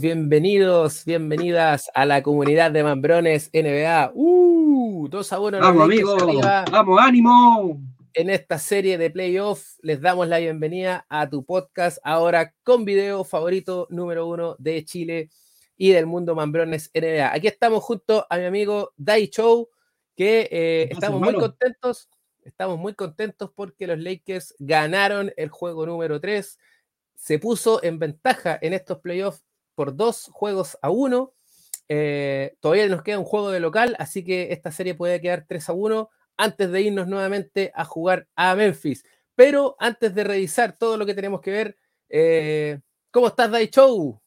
bienvenidos, bienvenidas a la comunidad de Mambrones NBA. ¡Uh! Dos a uno. Vamos, amigos. Vamos, ánimo. En esta serie de playoffs les damos la bienvenida a tu podcast ahora con video favorito número uno de Chile y del mundo Mambrones NBA. Aquí estamos junto a mi amigo Dai Chow, que eh, estamos muy contentos. Estamos muy contentos porque los Lakers ganaron el juego número 3 se puso en ventaja en estos playoffs por dos juegos a uno. Eh, todavía nos queda un juego de local, así que esta serie puede quedar 3 a 1 antes de irnos nuevamente a jugar a Memphis. Pero antes de revisar todo lo que tenemos que ver, eh, ¿cómo estás, Dai Show?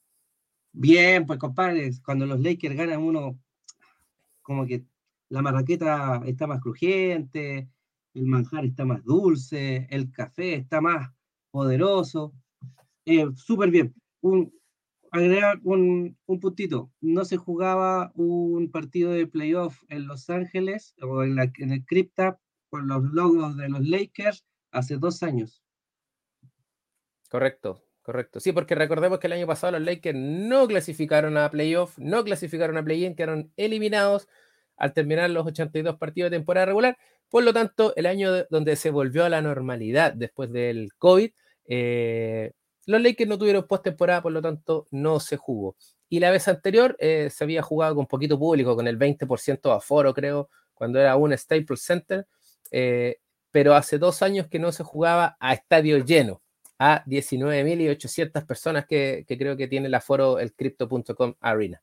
Bien, pues compadres, cuando los Lakers ganan uno, como que la marraqueta está más crujiente, el manjar está más dulce, el café está más poderoso. Eh, súper bien. Un, agregar un, un, puntito. No se jugaba un partido de playoff en Los Ángeles o en el Crypta con los logos de los Lakers hace dos años. Correcto, correcto. Sí, porque recordemos que el año pasado los Lakers no clasificaron a playoff, no clasificaron a play-in, quedaron eliminados al terminar los 82 partidos de temporada regular. Por lo tanto, el año donde se volvió a la normalidad después del COVID, eh, los Lakers no tuvieron postemporada, por lo tanto no se jugó. Y la vez anterior eh, se había jugado con poquito público, con el 20% de aforo, creo, cuando era un Staples Center, eh, pero hace dos años que no se jugaba a estadio lleno, a 19.800 personas que, creo que tiene el aforo el Crypto.com Arena.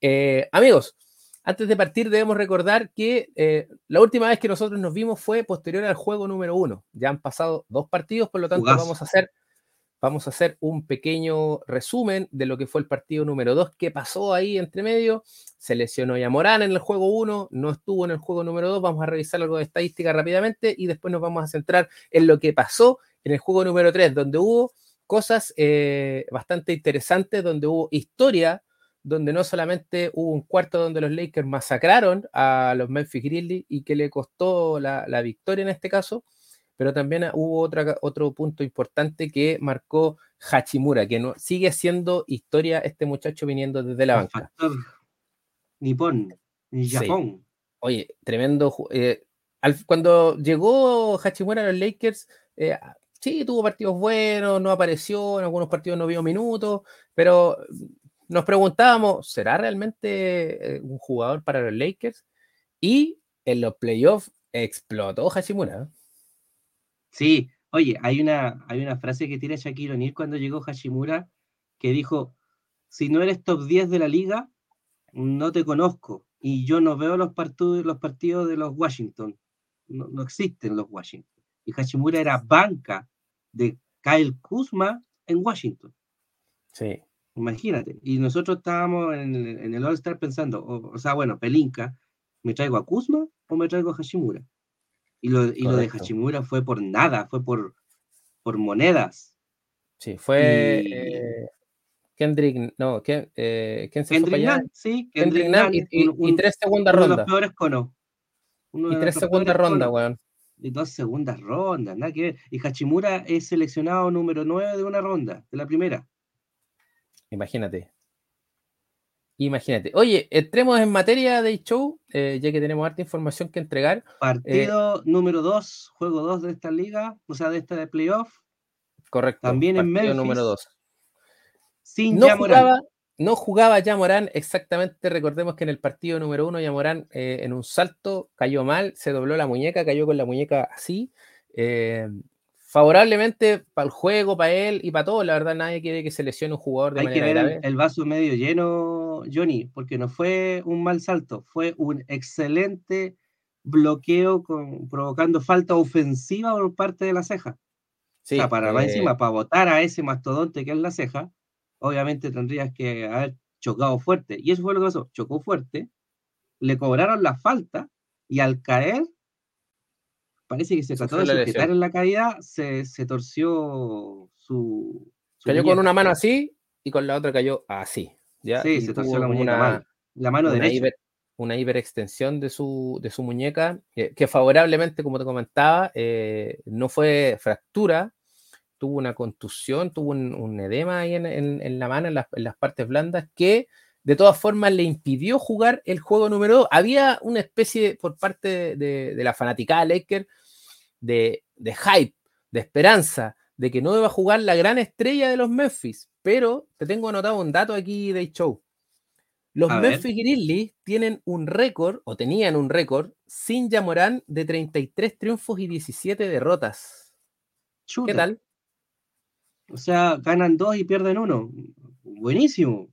Eh, amigos, antes de partir debemos recordar que la última vez que nosotros nos vimos fue posterior al juego número uno. Ya han pasado dos partidos, por lo tanto vamos a hacer vamos a hacer un pequeño resumen de lo que fue el partido número 2, qué pasó ahí entre medio. Se lesionó ya Morán en el juego 1, no estuvo en el juego número 2. Vamos a revisar algo de estadística rápidamente y después nos vamos a centrar en lo que pasó en el juego número 3, donde hubo cosas eh, bastante interesantes, donde hubo historia, donde no solamente hubo un cuarto donde los Lakers masacraron a los Memphis Grizzlies y que le costó la, la victoria en este caso, pero también hubo otra, otro punto importante que marcó Hachimura, que no, sigue siendo historia este muchacho viniendo desde la banca. Nippon, ni Japón. Oye, tremendo. Eh, cuando llegó Hachimura a los Lakers, eh, sí, tuvo partidos buenos, no apareció, en algunos partidos no vio minutos, pero nos preguntábamos, ¿será realmente eh, un jugador para los Lakers? Y en los playoffs explotó Hachimura. Sí, oye, hay una, hay una frase que tiene Shaquille O'Neal cuando llegó Hashimura que dijo, si no eres top 10 de la liga, no te conozco y yo no veo los partidos, los partidos de los Washington. No, existen los Washington. Y Hashimura era banca de Kyle Kuzma en Washington. Sí. Imagínate. Y nosotros estábamos en el, en el All-Star pensando, o, sea, bueno, Pelinka, ¿me traigo a Kuzma o me traigo a Hashimura? Y lo, de Hachimura fue por nada, fue por, por monedas. Sí, fue eh, Kendrick, no, eh, ¿quién se Kendrick fue sí, Kendrick, Kendrick y, tres segundas rondas. de los peores cono. y tres segundas rondas, weón. Y dos segundas rondas, nada que ver. Y Hachimura es seleccionado número nueve de una ronda, de la primera. Imagínate. Imagínate. Oye, entremos en materia de show, eh, ya que tenemos harta información que entregar. Partido eh, número 2, juego 2 de esta liga, o sea, de esta de playoff. Correcto. También en Memphis. número 2. Sin no jugaba, no jugaba Yamorán exactamente. Recordemos que en el partido número 1, Yamorán eh, en un salto cayó mal, se dobló la muñeca, cayó con la muñeca así. Favorablemente para el juego, para él y para todo. La verdad, nadie quiere que se lesione un jugador de Hay que ver El, vaso medio lleno, Johnny, porque no fue un mal salto, fue un excelente bloqueo con, provocando falta ofensiva por parte de la ceja. Sí, o sea, para eh... encima, para votar a ese mastodonte que es la ceja, obviamente tendrías que haber chocado fuerte. Y eso fue lo que pasó, chocó fuerte, le cobraron la falta y al caer parece que se trató de sujetar en la caída, se, se torció su, Cayó con una mano así y con la otra cayó así. ¿ya? Sí, se torció la muñeca La mano una derecha. una hiperextensión de su, de su muñeca, que, favorablemente, como te comentaba, eh, no fue fractura, tuvo una contusión, tuvo un, edema ahí en, la mano, en las, partes blandas, que de todas formas le impidió jugar el juego número 2. Había una especie por parte de, la fanaticada Laker de, de hype, de esperanza, de que no iba a jugar la gran estrella de los Memphis, pero te tengo anotado un dato aquí de show. Los Memphis Grizzlies tienen un récord, o tenían un récord, sin Yamorán de 33 triunfos y 17 derrotas. ¿Qué tal? O sea, ganan dos y pierden uno. Buenísimo.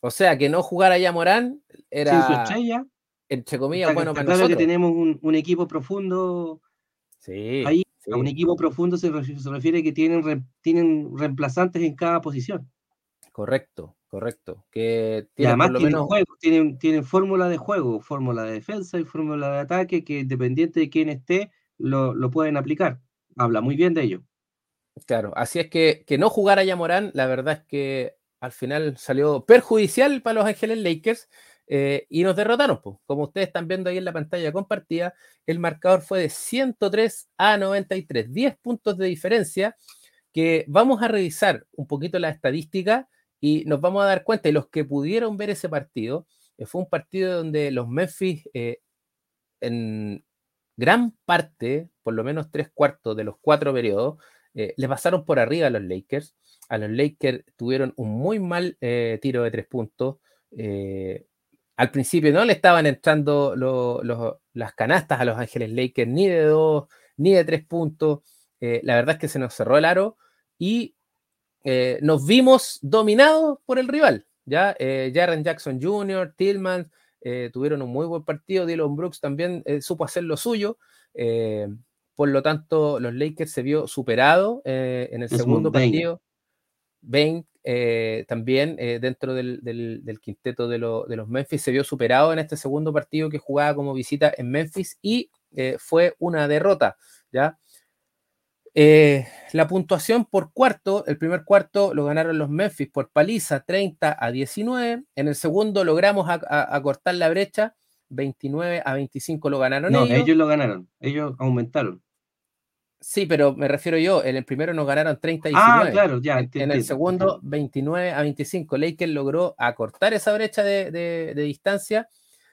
O sea, que no jugar a Yamorán era. Sin su estrella. Entre comillas, bueno para nosotros. que tenemos un, equipo profundo. Sí. Ahí, a un equipo profundo se, refiere que tienen, tienen reemplazantes en cada posición. Correcto, correcto. Que y además tienen, tienen, fórmula de juego, fórmula de defensa y fórmula de ataque que independiente de quién esté, lo, pueden aplicar. Habla muy bien de ello. Claro, así es que que no jugara ya Morán, la verdad es que al final salió perjudicial para los Ángeles Lakers eh, y nos derrotaron. Pues. Como ustedes están viendo ahí en la pantalla compartida, el marcador fue de 103 a 93, 10 puntos de diferencia que vamos a revisar un poquito la estadística y nos vamos a dar cuenta, y los que pudieron ver ese partido, eh, fue un partido donde los Memphis, eh, en gran parte, por lo menos tres cuartos de los cuatro periodos, le pasaron por arriba a los Lakers. A los Lakers tuvieron un muy mal tiro de tres puntos. Al principio no le estaban entrando las canastas a los Ángeles Lakers, ni de dos, ni de tres puntos. la verdad es que se nos cerró el aro y eh, nos vimos dominados por el rival. Ya, eh, Jaren Jackson Jr., Tillman eh, tuvieron un muy buen partido. Dylan Brooks también supo hacer lo suyo. por lo tanto, los Lakers se vio superado en el segundo partido. Bain también dentro del, quinteto de, de, los Memphis se vio superado en este segundo partido que jugaba como visita en Memphis y fue una derrota. ¿ya? Eh, la puntuación por cuarto, el primer cuarto lo ganaron los Memphis por paliza 30 a 19. En el segundo logramos acortar la brecha, 29 a 25 lo ganaron no, ellos. lo ganaron, ellos aumentaron. Sí, pero me refiero yo, en el primero nos ganaron 30 a 19. Ah, claro, ya. En, el segundo, 29 a 25. Lakers logró acortar esa brecha de, de distancia,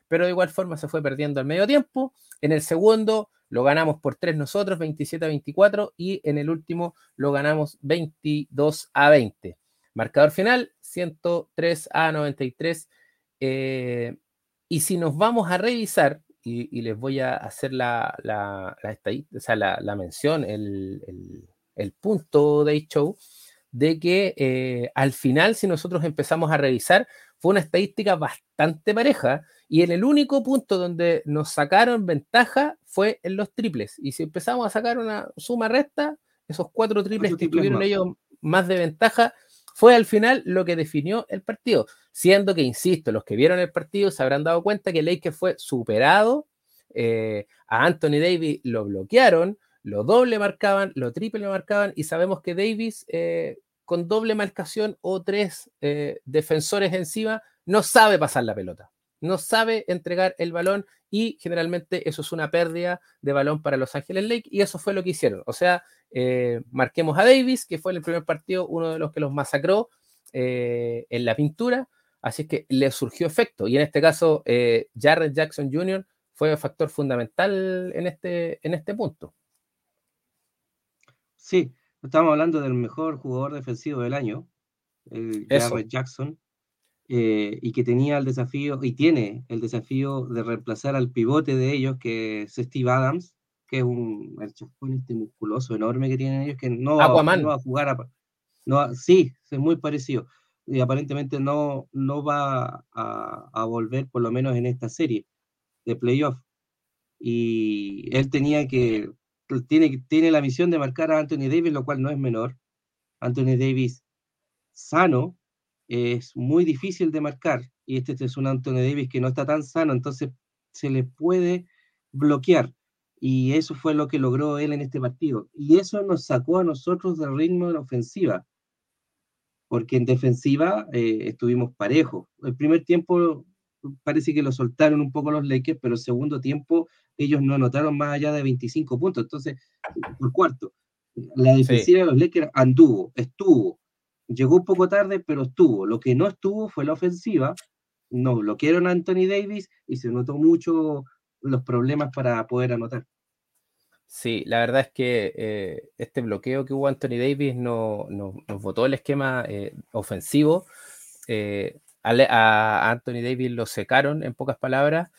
pero de igual forma se fue perdiendo al medio tiempo. En el segundo, lo ganamos por 3 nosotros, 27 a 24, y en el último lo ganamos 22 a 20. Marcador final, 103 a 93. Eh, y si nos vamos a revisar, y, les voy a hacer la, la, la, mención, el, punto de show, de que eh, al final, si nosotros empezamos a revisar, fue una estadística bastante pareja y en el único punto donde nos sacaron ventaja fue en los triples. Y si empezamos a sacar una suma recta, esos cuatro triples que tuvieron ellos más de ventaja, fue al final lo que definió el partido. Siendo que, insisto, los que vieron el partido se habrán dado cuenta que Lakers fue superado. Eh, a Anthony Davis lo bloquearon, lo doble marcaban, lo triple marcaban, y sabemos que Davis, eh, con doble marcación o tres eh, defensores encima, no sabe pasar la pelota no sabe entregar el balón y generalmente eso es una pérdida de balón para Los Ángeles Lake y eso fue lo que hicieron. O sea, eh, marquemos a Davis, que fue en el primer partido uno de los que los masacró eh, en la pintura, así es que le surgió efecto y en este caso eh, Jared Jackson Jr. fue un factor fundamental en este, en este punto. Sí, estamos hablando del mejor jugador defensivo del año, Jared Jackson eh, y que tenía el desafío, y tiene el desafío de reemplazar al pivote de ellos, que es Steve Adams, que es un el este musculoso enorme que tienen ellos, que no, va, a jugar a, no, sí, es muy parecido, y aparentemente no, no va a, a volver, por lo menos en esta serie de playoff. Y él tenía que, tiene, tiene la misión de marcar a Anthony Davis, lo cual no es menor. Anthony Davis sano, es muy difícil de marcar y este, es un Anthony Davis que no está tan sano, entonces se le puede bloquear. Y eso fue lo que logró él en este partido. Y eso nos sacó a nosotros del ritmo de la ofensiva, porque en defensiva eh, estuvimos parejos. El primer tiempo parece que lo soltaron un poco los Lakers, pero el segundo tiempo ellos no anotaron más allá de 25 puntos, entonces, por cuarto. La defensiva de los Lakers anduvo, estuvo. Llegó un poco tarde, pero estuvo. Lo que no estuvo fue la ofensiva. No bloquearon a Anthony Davis y se notó mucho los problemas para poder anotar. Sí, la verdad es que eh, este bloqueo que hubo Anthony Davis no, nos votó el esquema eh, ofensivo. Eh, a, Anthony Davis lo secaron, en pocas palabras,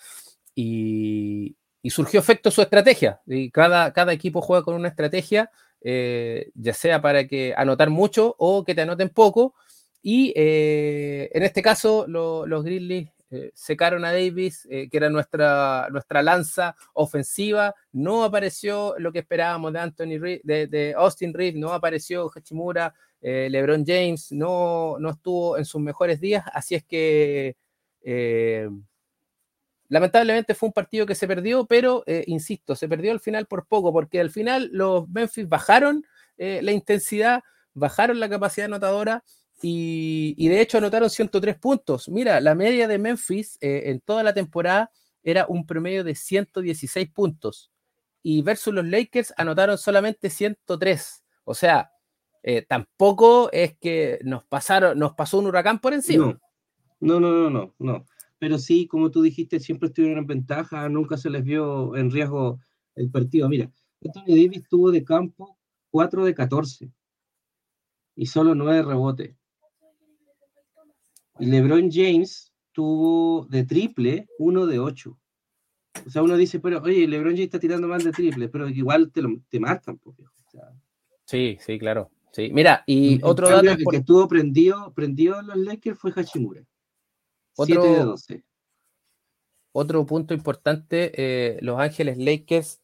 y, surgió efecto su estrategia. Y cada, cada equipo juega con una estrategia, ya sea para que anotar mucho o que te anoten poco. Y en este caso, los Grizzlies eh, secaron a Davis, eh, que era nuestra, nuestra lanza ofensiva. No apareció lo que esperábamos de Anthony de, Austin Reed, no apareció Hachimura, eh, LeBron James, no, no estuvo en sus mejores días. Así es que lamentablemente fue un partido que se perdió, pero insisto, se perdió al final por poco, porque al final los Memphis bajaron la intensidad, bajaron la capacidad anotadora y, de hecho anotaron 103 puntos. Mira, la media de Memphis eh, en toda la temporada era un promedio de 116 puntos. Y versus los Lakers anotaron solamente 103. O sea, eh, tampoco es que nos pasaron, nos pasó un huracán por encima. No, no, no, no, no. Pero sí, como tú dijiste, siempre estuvieron en ventaja, nunca se les vio en riesgo el partido. Mira, Anthony Davis tuvo de campo 4 de 14 y solo 9 rebotes. Y LeBron James tuvo de triple uno de ocho. O sea, uno dice, pero oye, LeBron James está tirando más de triple, pero igual te, lo, te matan. Pues, sí, sí, claro. Sí. Mira, y otro dato. El que estuvo prendido, prendido en los Lakers fue Hachimura. Otro, 7 de 12. Otro punto importante, eh, Los Ángeles Lakers.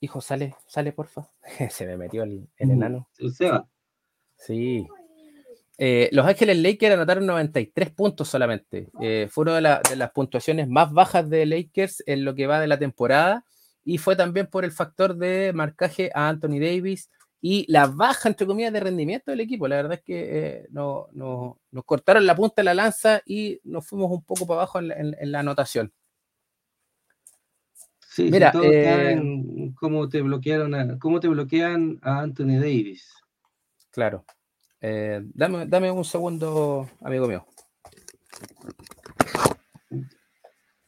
Hijo, sale, sale, porfa. Se me metió el, el enano. Sí, eh, los Ángeles Lakers anotaron 93 puntos solamente. Eh, fue una de, las puntuaciones más bajas de Lakers en lo que va de la temporada. Y fue también por el factor de marcaje a Anthony Davis y la baja, entre comillas, de rendimiento del equipo. La verdad es que eh, no, nos cortaron la punta de la lanza y nos fuimos un poco para abajo en, la anotación. Sí, Mira, todo en cómo te bloquearon cómo te bloquean a Anthony Davis. Claro. Eh, dame, dame un segundo, amigo mío.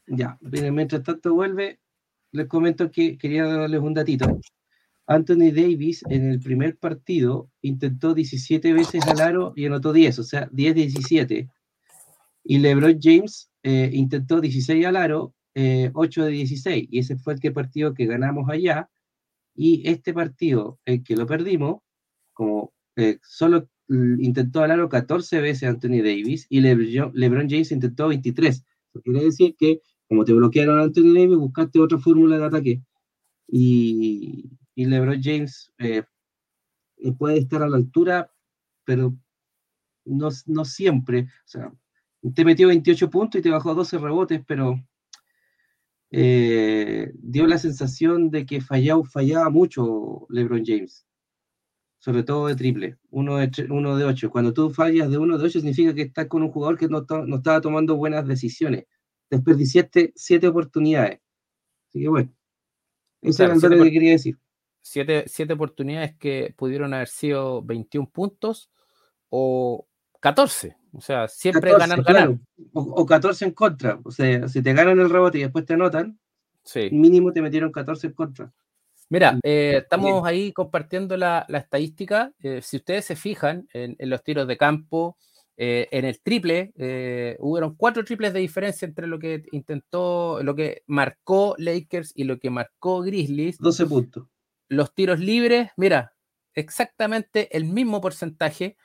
Ya, mientras tanto vuelve, les comento que quería darles un datito. Anthony Davis en el primer partido intentó 17 veces al aro y anotó 10, o sea, 10-17. Y LeBron James eh, intentó 16 al aro, 8 eh, de 16. Y ese fue el que partido que ganamos allá. Y este partido, el que lo perdimos, como solo intentó al aro 14 veces Anthony Davis y LeBron James intentó 23. Eso quiere decir que, como te bloquearon Anthony Davis, buscaste otra fórmula de ataque. Y, LeBron James eh, puede estar a la altura, pero no, no siempre. O sea, te metió 28 puntos y te bajó 12 rebotes, pero eh, dio la sensación de que fallaba, fallaba mucho LeBron James sobre todo de triple, uno de, uno de ocho. Cuando tú fallas de uno de ocho significa que estás con un jugador que no, no estaba tomando buenas decisiones. Desperdiciaste siete oportunidades. Así que bueno, eso es lo que quería decir. Siete, siete, oportunidades que pudieron haber sido 21 puntos o 14. O sea, siempre ganar, ganar. O, 14 en contra. O sea, si te ganan el rebote y después te anotan, mínimo te metieron 14 en contra. Mira, eh, estamos ahí compartiendo la, estadística. Eh, si ustedes se fijan en, los tiros de campo, eh, en el triple, hubo cuatro triples de diferencia entre lo que intentó, lo que marcó Lakers y lo que marcó Grizzlies. 12 puntos. Los tiros libres, mira, exactamente el mismo porcentaje.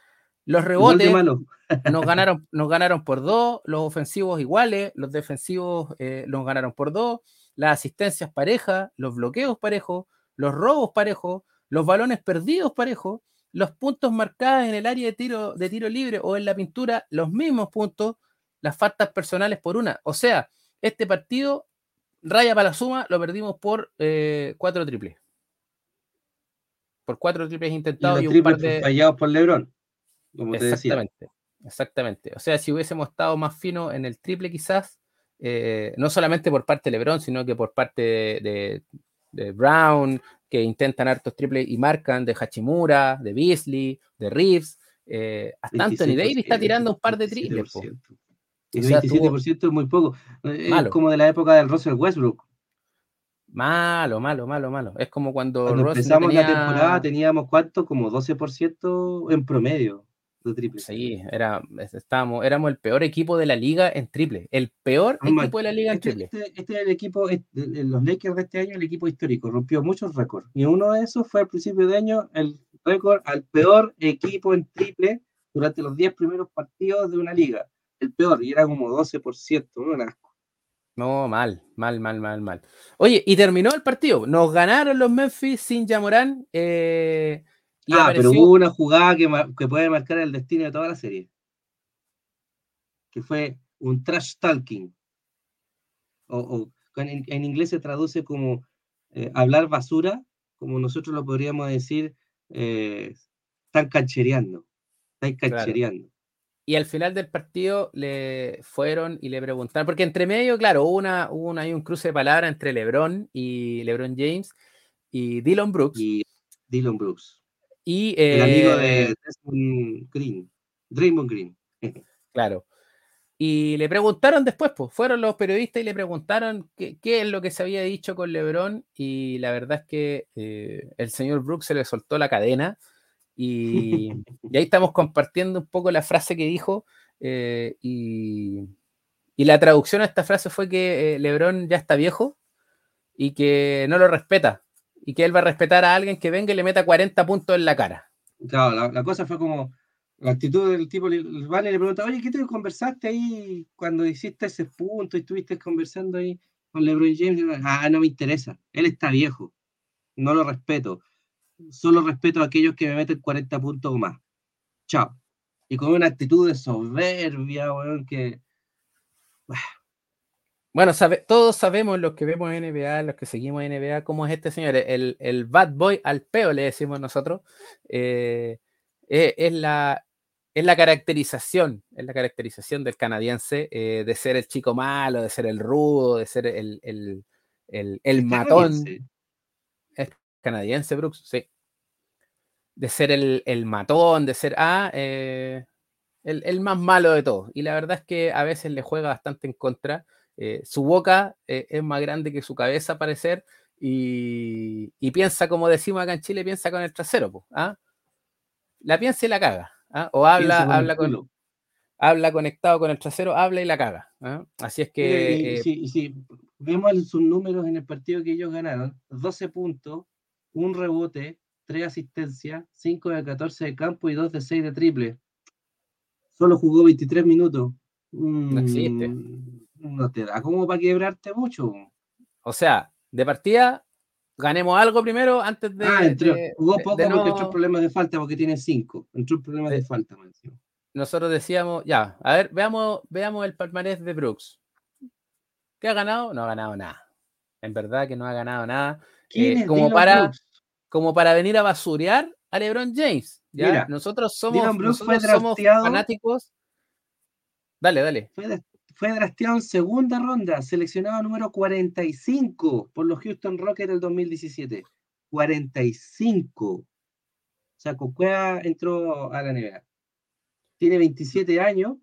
Los rebotes nos, ganaron, nos ganaron por dos, los ofensivos iguales, los defensivos nos ganaron por dos, las asistencias parejas, los bloqueos parejos, los robos parejos, los balones perdidos parejos, los puntos marcados en el área de tiro, de tiro libre o en la pintura, los mismos puntos, las faltas personales por una. O sea, este partido, raya para la suma, lo perdimos por eh, cuatro triples. Por cuatro triples intentados y, un par de. fallados por Lebron. Como exactamente, exactamente. O sea, si hubiésemos estado más fino en el triple, quizás, eh, no solamente por parte de Lebron, sino que por parte de de Brown, que intentan hartos triples y marcan, de Hachimura, de Beasley, de Reeves. Eh, hasta Anthony Davis está tirando un par de triples. El 27% es muy poco. Es como de la época del Russell Westbrook. Malo, malo, malo, malo. Es como cuando, cuando empezamos la temporada teníamos cuánto, como 12% en promedio de triple. Sí, era, estábamos, éramos el peor equipo de la liga en triple. El peor equipo de la liga en este, triple. Este, este, es el equipo, los Lakers de este año, el equipo histórico, rompió muchos récords. Y uno de esos fue al principio de año el récord al peor equipo en triple durante los 10 primeros partidos de una liga. El peor, y era como 12%, ¿no? No, mal, mal, mal, mal, mal. Oye, y terminó el partido. Nos ganaron los Memphis sin Yamorán. Eh, ah, pero hubo una jugada que, que, puede marcar el destino de toda la serie. Que fue un trash talking. O, en, inglés se traduce como eh, hablar basura, como nosotros lo podríamos decir, eh, están canchereando. Están canchereando y al final del partido le fueron y le preguntaron, porque entre medio, claro, hubo, una, una, hay un cruce de palabras entre LeBron y LeBron James y Dylan Brooks. Y Dylan Brooks. Y, el amigo de eh, Desmond Green, Draymond Green. claro. Y le preguntaron después, pues, fueron los periodistas y le preguntaron qué, qué es lo que se había dicho con LeBron. Y la verdad es que eh, el señor Brooks se le soltó la cadena y, ahí estamos compartiendo un poco la frase que dijo. Eh, y, la traducción a esta frase fue que eh, Lebron ya está viejo y que no lo respeta. Y que él va a respetar a alguien que venga y le meta 40 puntos en la cara. Claro, la, cosa fue como la actitud del tipo. Vale le pregunta, oye, ¿qué te conversaste ahí cuando hiciste ese punto y estuviste conversando ahí con LeBron James? Ah, no me interesa. Él está viejo. No lo respeto solo respeto a aquellos que me meten 40 puntos o más. Chao. Y con una actitud de soberbia, weón, que. Bueno, todos sabemos los que vemos NBA, los que seguimos NBA, cómo es este señor, el, el bad boy al peo, le decimos nosotros. Eh, eh, es, la, es la caracterización, es la caracterización del canadiense eh, de ser el chico malo, de ser el rudo, de ser el, el, el matón canadiense, Brooks, sí. De ser el, matón, de ser ah, eh, el, más malo de todos. Y la verdad es que a veces le juega bastante en contra. Eh, su boca eh, es más grande que su cabeza, parecer, y, piensa, como decimos acá en Chile, piensa con el trasero. ¿ah? La piensa y la caga. ¿ah? O habla, habla con, habla conectado con el trasero, habla y la caga. Así es que. si, vemos sus números en el partido que ellos ganaron, 12 puntos, un rebote, tres asistencias, 5 de 14 de campo y 2 de 6 de triple. Solo jugó 23 minutos. no mm, No te da como para quebrarte mucho. O sea, de partida, ganemos algo primero antes de. Ah, jugó poco porque entró problemas de falta porque tiene 5. Entró problemas de falta, Nosotros decíamos, ya, a ver, veamos, veamos el palmarés de Brooks. ¿Qué ha ganado? No ha ganado nada. En verdad que no ha ganado nada. Eh, como, para, como para venir a basurear a LeBron James. ¿ya? nosotros somos, fanáticos. Dale, dale. Fue, fue drafteado en segunda ronda, seleccionado número 45 por los Houston Rockets del 2017. 45. O sea, Cocuea entró a la NBA. Tiene 27 años.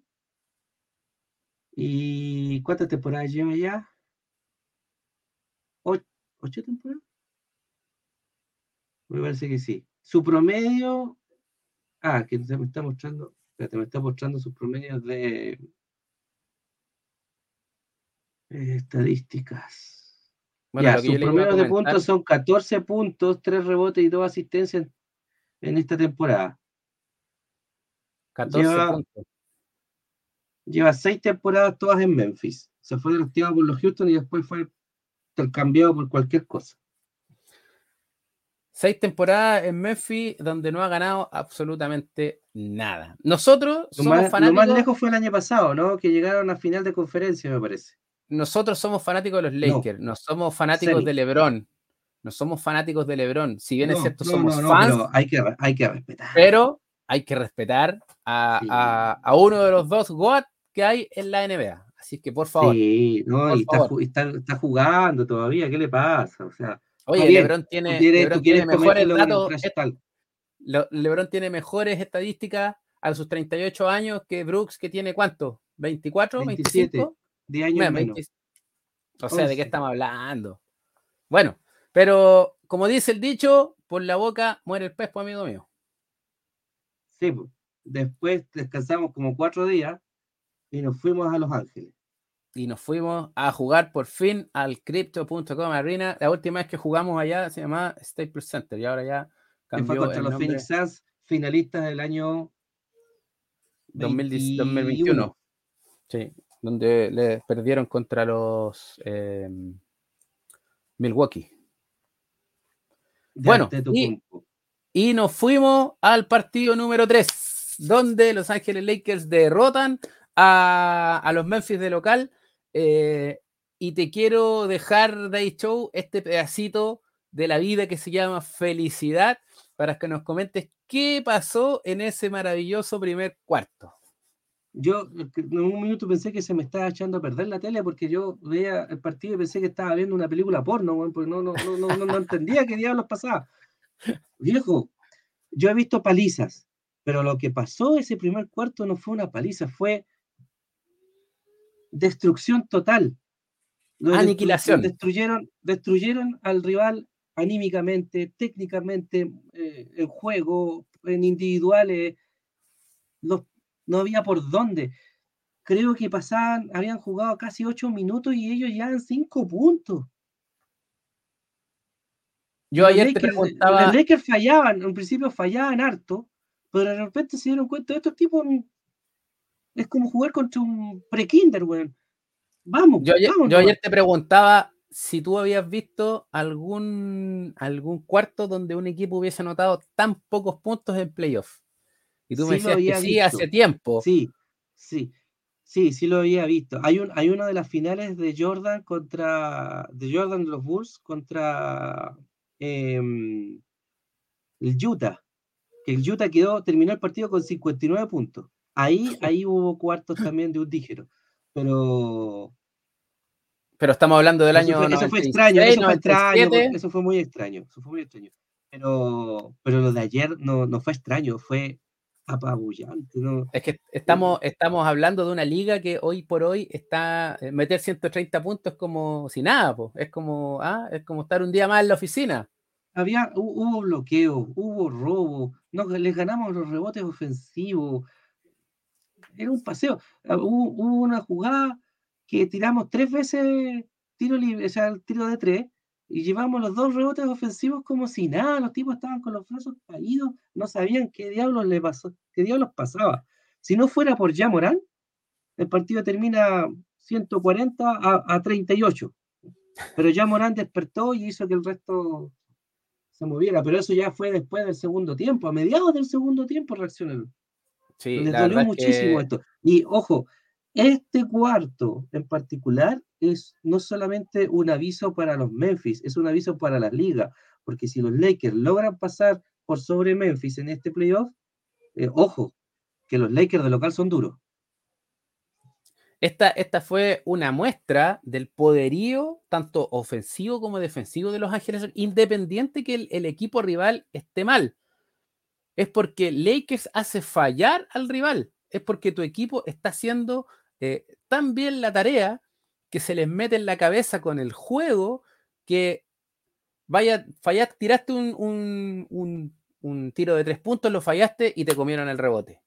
¿Y cuántas temporadas lleva ya? ¿Ocho temporadas? Me parece que sí. Su promedio. Ah, que me está mostrando. Espérate, me está mostrando sus promedios de. estadísticas. Bueno, ya, sus promedios de puntos son 14 puntos, 3 rebotes y 2 asistencias en esta temporada. 14 lleva, puntos. Lleva 6 temporadas todas en Memphis. Se fue drafteado por los Houston y después fue intercambiado por cualquier cosa. Seis temporadas en Memphis donde no ha ganado absolutamente nada. Nosotros somos más, fanáticos. Lo más lejos fue el año pasado, ¿no? Que llegaron a final de conferencia, me parece. Nosotros somos fanáticos de los Lakers, no, somos fanáticos de LeBron. No somos fanáticos de LeBron. Si bien es cierto, somos fans. Pero hay, que, hay que respetar. Pero hay que respetar a, uno de los dos GOAT que hay en la NBA. Así que por favor. Sí, no, y está, está, jugando todavía, ¿qué le pasa? O sea, Oye, LeBron tiene, LeBron tiene mejores datos. LeBron tiene mejores estadísticas a sus 38 años que Brooks, que tiene cuánto? ¿24? 27, ¿25? De años menos. O sea, ¿de qué estamos hablando? Bueno, pero como dice el dicho, por la boca muere el pez, pues, amigo mío. Sí, después descansamos como cuatro días y nos fuimos a Los Ángeles. Y nos fuimos a jugar por fin al Crypto.com Arena. La última vez que jugamos allá se llamaba Staples Center y ahora ya cambió. fue contra los Phoenix Suns, finalistas del año 2021. Sí, donde le perdieron contra los eh, Milwaukee. bueno, y, nos fuimos al partido número 3, donde Los Ángeles Lakers derrotan a, los Memphis de local. Eh, y te quiero dejar, Day Show, este pedacito de la vida que se llama felicidad para que nos comentes qué pasó en ese maravilloso primer cuarto. Yo en un minuto pensé que se me estaba echando a perder la tele porque yo veía el partido y pensé que estaba viendo una película porno, porque no, no, no, no, no entendía qué diablos pasaba. Viejo, yo he visto palizas, pero lo que pasó ese primer cuarto no fue una paliza, fue destrucción total. Aniquilación. Destruyeron, destruyeron al rival anímicamente, técnicamente, eh, en juego, en individuales. Los no había por dónde. Creo que pasaban, habían jugado casi ocho minutos y ellos ya en cinco puntos. Yo ayer te preguntaba. Los Lakers fallaban, en principio fallaban harto, pero de repente se dieron cuenta de estos tipos. Es como jugar contra un pre-kinder, weón. Vamos. Yo, ayer, te preguntaba si tú habías visto algún, algún cuarto donde un equipo hubiese anotado tan pocos puntos en playoff. Y tú me decías que sí hace tiempo. Sí, sí, sí, sí lo había visto. Hay, un, hay una de las finales de Jordan contra, de Jordan los Bulls contra em, el Utah, que el Utah quedó, terminó el partido con 59 puntos. Ahí, ahí hubo cuartos también de un dígero, pero... Pero estamos hablando del año... eso fue extraño, eso fue extraño, eso fue muy extraño, eso fue muy extraño. Pero, pero lo de ayer no, no fue extraño, fue apabullante. ¿no? Es que estamos, estamos hablando de una liga que hoy por hoy está, eh, meter 130 puntos como si nada, es como, ah, es como estar un día más en la oficina. Había, hubo bloqueo, hubo robo, no, les ganamos los rebotes ofensivos. Era un paseo. Ah, hubo, una jugada que tiramos tres veces tiro libre, o sea, el tiro de tres, y llevamos los dos rebotes ofensivos como si nada, los tipos estaban con los brazos caídos, no sabían qué diablos le pasó, qué diablos pasaba. Si no fuera por Morán, el partido termina 140 a, a 38. Pero Morán despertó y hizo que el resto se moviera, pero eso ya fue después del segundo tiempo, a mediados del segundo tiempo reaccionaron. Sí, Les dolió muchísimo esto. Y ojo, este cuarto en particular es no solamente un aviso para los Memphis, es un aviso para la liga, porque si los Lakers logran pasar por sobre Memphis en este playoff, eh, ojo, que los Lakers de local son duros. Esta, esta, fue una muestra del poderío, tanto ofensivo como defensivo de los Ángeles, independiente que el, el equipo rival esté mal. Es porque Lakers hace fallar al rival. Es porque tu equipo está haciendo eh, tan bien la tarea que se les mete en la cabeza con el juego que vaya, fallaste, tiraste un, un, tiro de tres puntos, lo fallaste y te comieron el rebote.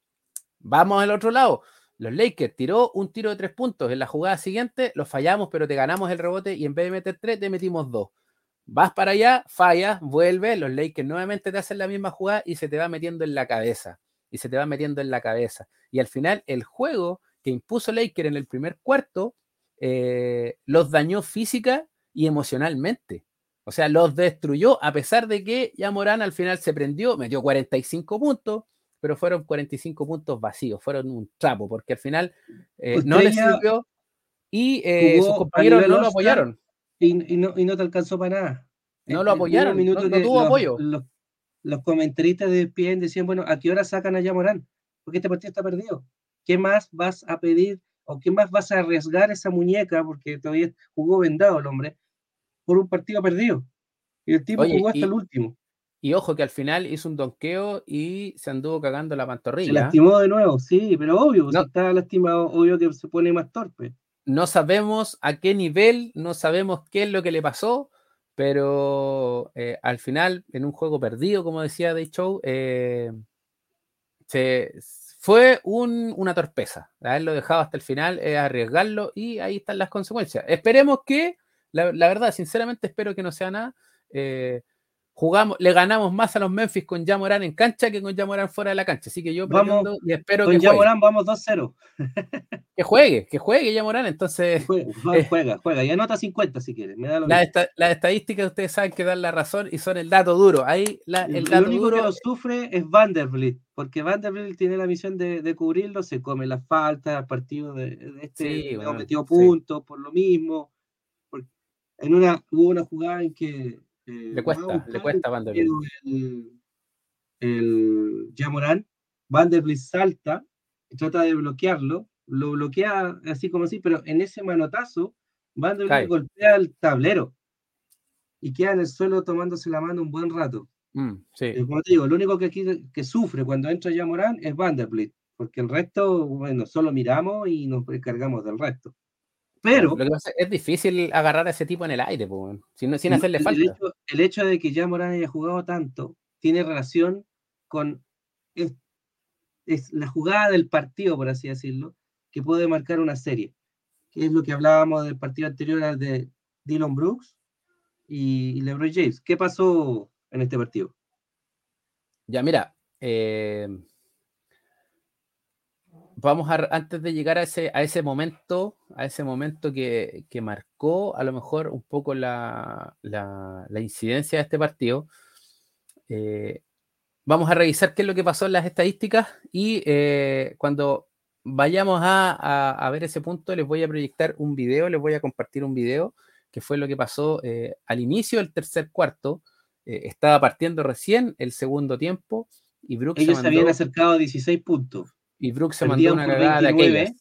Vamos al otro lado. Los Lakers tiró un tiro de tres puntos. En la jugada siguiente lo fallamos, pero te ganamos el rebote y en vez de meter tres, te metimos dos. Vas para allá, fallas, vuelve, los Lakers nuevamente te hacen la misma jugada y se te va metiendo en la cabeza. Y se te va metiendo en la cabeza. Y al final el juego que impuso Laker en el primer cuarto eh, los dañó física y emocionalmente. O sea, los destruyó, a pesar de que ya Morán al final se prendió, metió 45 puntos, pero fueron 45 puntos vacíos, fueron un trapo, porque al final eh, no les sirvió y eh, sus compañeros no lo apoyaron. Y, no, te alcanzó para nada. No lo apoyaron, no, tuvo apoyo. Los, los, comentaristas de ESPN decían, bueno, ¿a qué hora sacan a Yamorán? Porque este partido está perdido. ¿qué más vas a pedir o qué más vas a arriesgar esa muñeca, porque todavía jugó vendado el hombre, por un partido perdido? Y el tipo jugó hasta el último. Y ojo que al final hizo un donqueo y se anduvo cagando la pantorrilla. Se lastimó de nuevo, sí, pero obvio, si estaba lastimado, obvio que se pone más torpe. No sabemos a qué nivel, no sabemos qué es lo que le pasó, pero eh, al final, en un juego perdido, como decía Day Show, eh, fue una torpeza. Haberlo dejado hasta el final es arriesgarlo y ahí están las consecuencias. Esperemos que, la, verdad, sinceramente espero que no sea nada. Jugamos, le ganamos más a los Memphis con Jamoran en cancha que con Jamoran fuera de la cancha. Así que yo vamos, y espero con que Jamoran vamos 2-0. que juegue, que juegue Jamoran. Entonces. Eh, juega, juega, Y anota 50 si quieres. Las la estadísticas ustedes saben que dan la razón y son el dato duro. Ahí el, dato único duro... que lo sufre es Vanderbilt, porque Vanderbilt tiene la misión de, cubrirlo, se come la falta, partido de, de este sí, metido puntos por lo mismo. En una, hubo una jugada en que eh, le cuesta, le cuesta Vanderbilt. El, el Jamoran, Vanderbilt salta, trata de bloquearlo, lo bloquea así como así, pero en ese manotazo, Vanderbilt golpea el tablero y queda en el suelo tomándose la mano un buen rato. Mm, sí. Eh, como te digo, lo único que aquí que sufre cuando entra Jamoran es Vanderbilt, porque el resto, bueno, solo miramos y nos encargamos del resto. Pero. es difícil agarrar a ese tipo en el aire, sin, hacerle falta. El hecho, de que ya Morán haya jugado tanto tiene relación con. Es, la jugada del partido, por así decirlo, que puede marcar una serie. Que es lo que hablábamos del partido anterior al de Dylan Brooks y, LeBron James. ¿Qué pasó en este partido? Ya, mira. Eh, vamos a, antes de llegar a ese, a ese momento, a ese momento que, marcó a lo mejor un poco la, incidencia de este partido, eh, vamos a revisar qué es lo que pasó en las estadísticas y eh, cuando vayamos a, ver ese punto les voy a proyectar un video, les voy a compartir un video que fue lo que pasó eh, al inicio del tercer cuarto. estaba partiendo recién el segundo tiempo y Brooks Ellos se, habían acercado a 16 puntos. Y Brooks se mandó una cagada de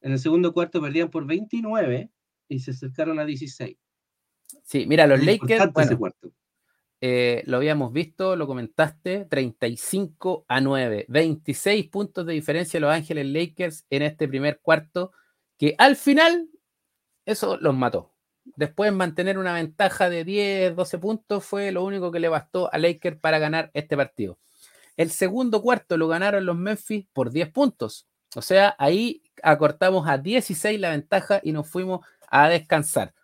En el segundo cuarto perdían por 29 y se acercaron a 16. Sí, mira, los Lakers. Eh, lo habíamos visto, lo comentaste, 35 a 9, 26 puntos de diferencia Los Ángeles Lakers en este primer cuarto, que al final eso los mató. Después mantener una ventaja de 10, 12 puntos fue lo único que le bastó a Lakers para ganar este partido. El segundo cuarto lo ganaron los Memphis por 10 puntos. O sea, ahí acortamos a 16 la ventaja y nos fuimos a descansar.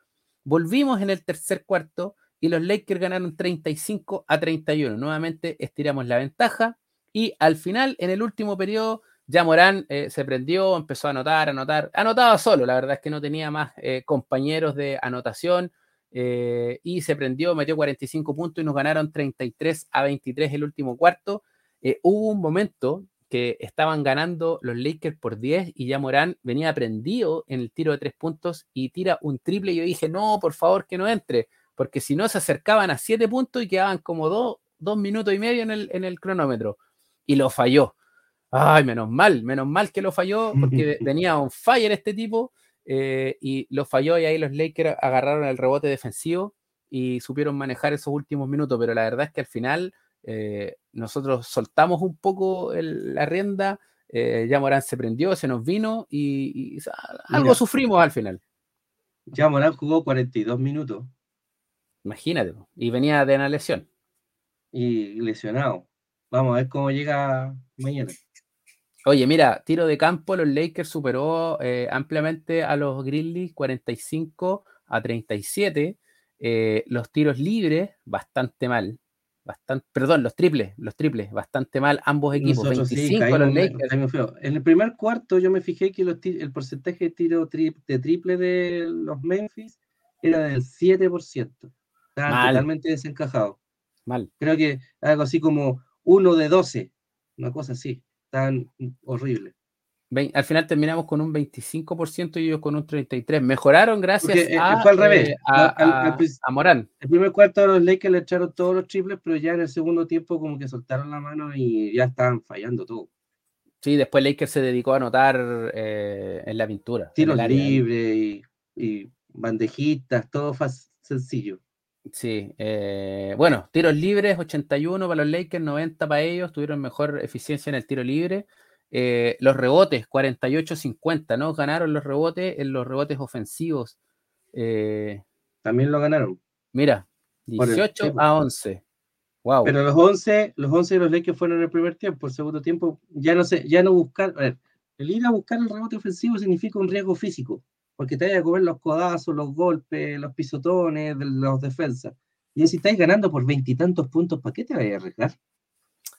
Volvimos en el tercer cuarto y los Lakers ganaron 35 a 31. Nuevamente estiramos la ventaja y al final, en el último periodo, ya Morán eh, se prendió, empezó a anotar, anotar. Anotaba solo, la verdad es que no tenía más eh, compañeros de anotación. Eh, y se prendió, metió 45 puntos y nos ganaron 33 a 23 el último cuarto. Eh, hubo un momento que estaban ganando los Lakers por 10 y ya Morán venía prendido en el tiro de tres puntos y tira un triple. Y yo dije, no, por favor, que no entre, porque si no se acercaban a siete puntos y quedaban como dos, dos minutos y medio en el, en el cronómetro. Y lo falló. Ay, menos mal, menos mal que lo falló, porque venía un fire este tipo eh, y lo falló y ahí los Lakers agarraron el rebote defensivo y supieron manejar esos últimos minutos, pero la verdad es que al final eh, nosotros soltamos un poco la rienda, eh, ya Morán se prendió, se nos vino y, algo sufrimos al final. Ya Morán jugó 42 minutos. Imagínate, y venía de una lesión. Y lesionado. Vamos a ver cómo llega mañana. Oye, mira, tiro de campo, los Lakers superó eh, ampliamente a los Grizzlies 45 a 37. los tiros libres, bastante mal bastante, perdón, los triples, los triples, bastante mal ambos equipos. 25 los Lakers. En el primer cuarto yo me fijé que el porcentaje de tiro de triple de los Memphis era del 7%. Estaba totalmente desencajado. Mal. Creo que algo así como uno de 12, una cosa así, tan horrible al final terminamos con un 25% y ellos con un 33%. Mejoraron gracias eh, a, fue al revés. Eh, a, Morán. El primer cuarto los Lakers le echaron todos los triples, pero ya en el segundo tiempo como que soltaron la mano y ya estaban fallando todo. Sí, después Lakers se dedicó a anotar eh, en la pintura. Tiros libres y, y, bandejitas, todo sencillo. Sí, eh, bueno, tiros libres, 81 para los Lakers, 90 para ellos, tuvieron mejor eficiencia en el tiro libre. Eh, los rebotes, 48-50, ¿no? Ganaron los rebotes en los rebotes ofensivos. Eh, También lo ganaron. Mira, 18 a 11. Wow. Pero los 11, los 11 de los Lakers fueron en el primer tiempo, el segundo tiempo ya no sé, ya no buscar, a ver, el ir a buscar el rebote ofensivo significa un riesgo físico, porque te vaya a comer los codazos, los golpes, los pisotones de los defensas. Y si estáis ganando por veintitantos puntos, ¿para qué te vayas a arriesgar?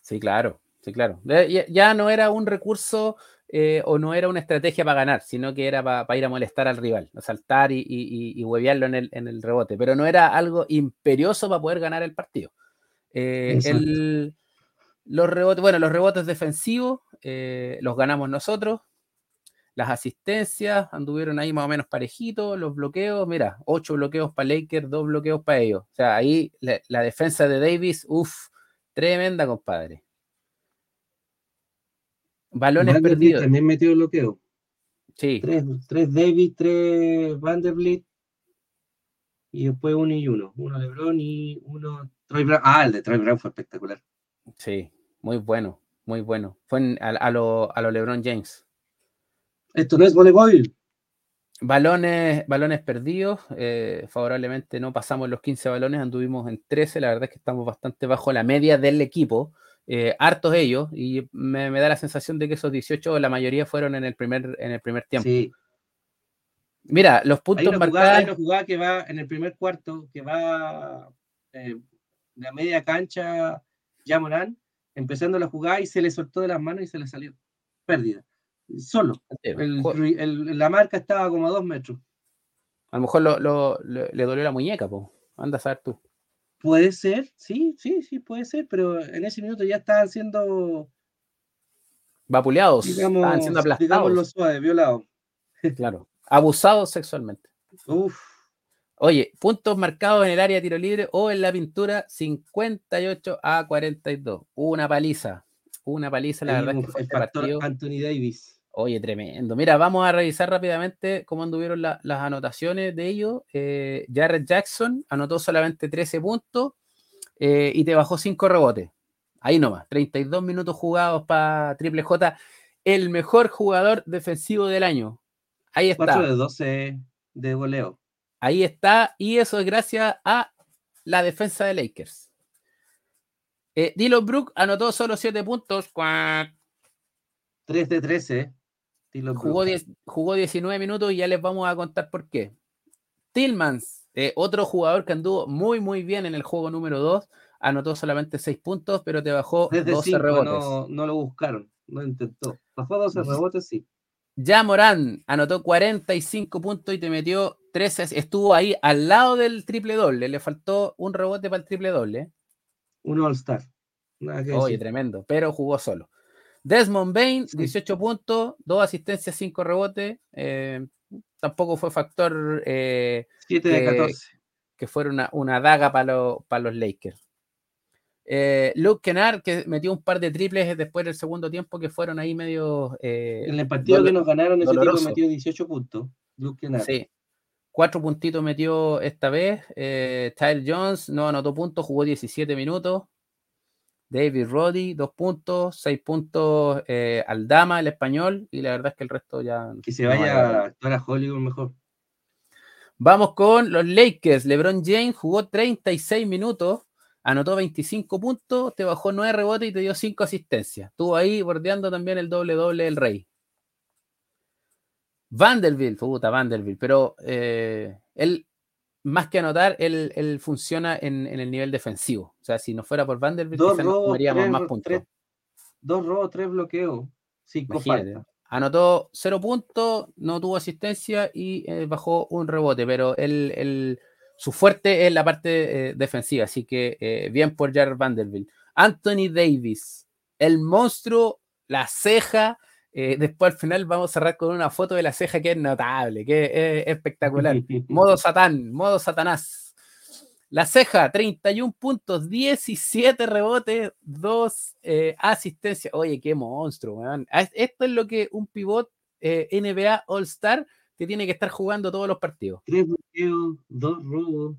Sí, claro, sí, claro. Ya, no era un recurso eh, o no era una estrategia para ganar, sino que era para, ir a molestar al rival, a saltar y, y, huevearlo en el, en el, rebote, pero no era algo imperioso para poder ganar el partido. Eh, los rebotes, bueno, los rebotes defensivos eh, los ganamos nosotros. Las asistencias anduvieron ahí más o menos parejitos. Los bloqueos, mira, ocho bloqueos para Lakers, dos bloqueos para ellos. O sea, ahí la, defensa de Davis, uff, tremenda, compadre. Balones perdidos. También metió bloqueo. Sí. Tres, tres Davis, tres Vanderbilt. Y después uno y uno. Uno LeBron y uno Troy Brown. Ah, el de Troy Brown fue espectacular. Sí, muy bueno, muy bueno. Fue a, lo, a, LeBron James. Esto no es voleibol. Balones, balones perdidos, eh, favorablemente no pasamos los 15 balones, anduvimos en 13, la verdad es que estamos bastante bajo la media del equipo, eh, hartos ellos, y me, da la sensación de que esos 18, la mayoría fueron en el primer, en el primer tiempo. Sí. Mira, los puntos marcados. Hay una jugada que va en el primer cuarto, que va eh, la media cancha, Morán, empezando la jugada y se le soltó de las manos y se le salió. Pérdida. Solo. la marca estaba como a dos metros. A lo mejor le dolió la muñeca, po. Anda a saber tú. Puede ser, sí, sí, sí, puede ser, pero en ese minuto ya estaban siendo vapuleados, estaban siendo aplastados. los suaves, violados. Claro, abusados sexualmente. Uf. Oye, puntos marcados en el área de tiro libre o en la pintura, 58 a 42. Una paliza. Una paliza, la verdad. Que fue el Anthony Davis. Oye, tremendo. Mira, vamos a revisar rápidamente cómo anduvieron las anotaciones de ellos. Eh, Jared Jackson anotó solamente 13 puntos eh, y te bajó 5 rebotes. Ahí nomás, 32 minutos jugados para Triple J. El mejor jugador defensivo del año. Ahí está. 4 de 12 de goleo. Ahí está, y eso es gracias a la defensa de Lakers. Eh, Dylan Brook anotó solo 7 puntos. 3 de 13. Jugó, jugó, 19 minutos y ya les vamos a contar por qué. Tillmans, eh, otro jugador que anduvo muy, muy bien en el juego número 2, anotó solamente 6 puntos, pero te bajó 12 rebotes. No, no, lo buscaron, no intentó. Bajó 12 rebotes, sí. Ya Morán anotó 45 puntos y te metió 13. Estuvo ahí al lado del triple doble. Le faltó un rebote para el triple doble. Un All-Star. Oye, tremendo, pero jugó solo. Desmond Bain, 18 puntos, 2 asistencias, 5 rebotes. Eh, tampoco fue factor. 7 eh, de 14. Que fuera una, daga para los Lakers. Eh, Luke Kennard, que metió un par de triples después del segundo tiempo que fueron ahí medio. En el partido que nos ganaron, ese tipo metió 18 puntos. Luke Kennard. Sí. Cuatro puntitos metió esta vez. Tyler Jones no anotó puntos, jugó 17 minutos. David Roddy, dos puntos, seis puntos eh, al Dama, el español, y la verdad es que el resto ya. Que se vaya a actuar a Hollywood mejor. Vamos con los Lakers. LeBron James jugó 36 minutos, anotó 25 puntos, te bajó 9 rebotes y te dio 5 asistencias. Estuvo ahí bordeando también el doble doble del Rey. Vanderbilt, puta, Vanderbilt, pero eh, él, más que anotar, él, funciona en, el nivel defensivo. O sea, si no fuera por Vanderbilt, dos robos, tres, más puntos. dos robos, tres bloqueos, cinco Anotó cero puntos, no tuvo asistencia y eh, bajó un rebote, pero él su fuerte es la parte eh, defensiva, así que eh, bien por Jared Vanderbilt. Anthony Davis, el monstruo, la ceja. Eh, después al final vamos a cerrar con una foto de la ceja que es notable, que es espectacular. modo Satán, modo Satanás. La ceja, 31 puntos, 17 rebotes, 2 asistencias. Oye, qué monstruo, Esto es lo que un pivot NBA All-Star que tiene que estar jugando todos los partidos. Tres bloqueos, dos robos.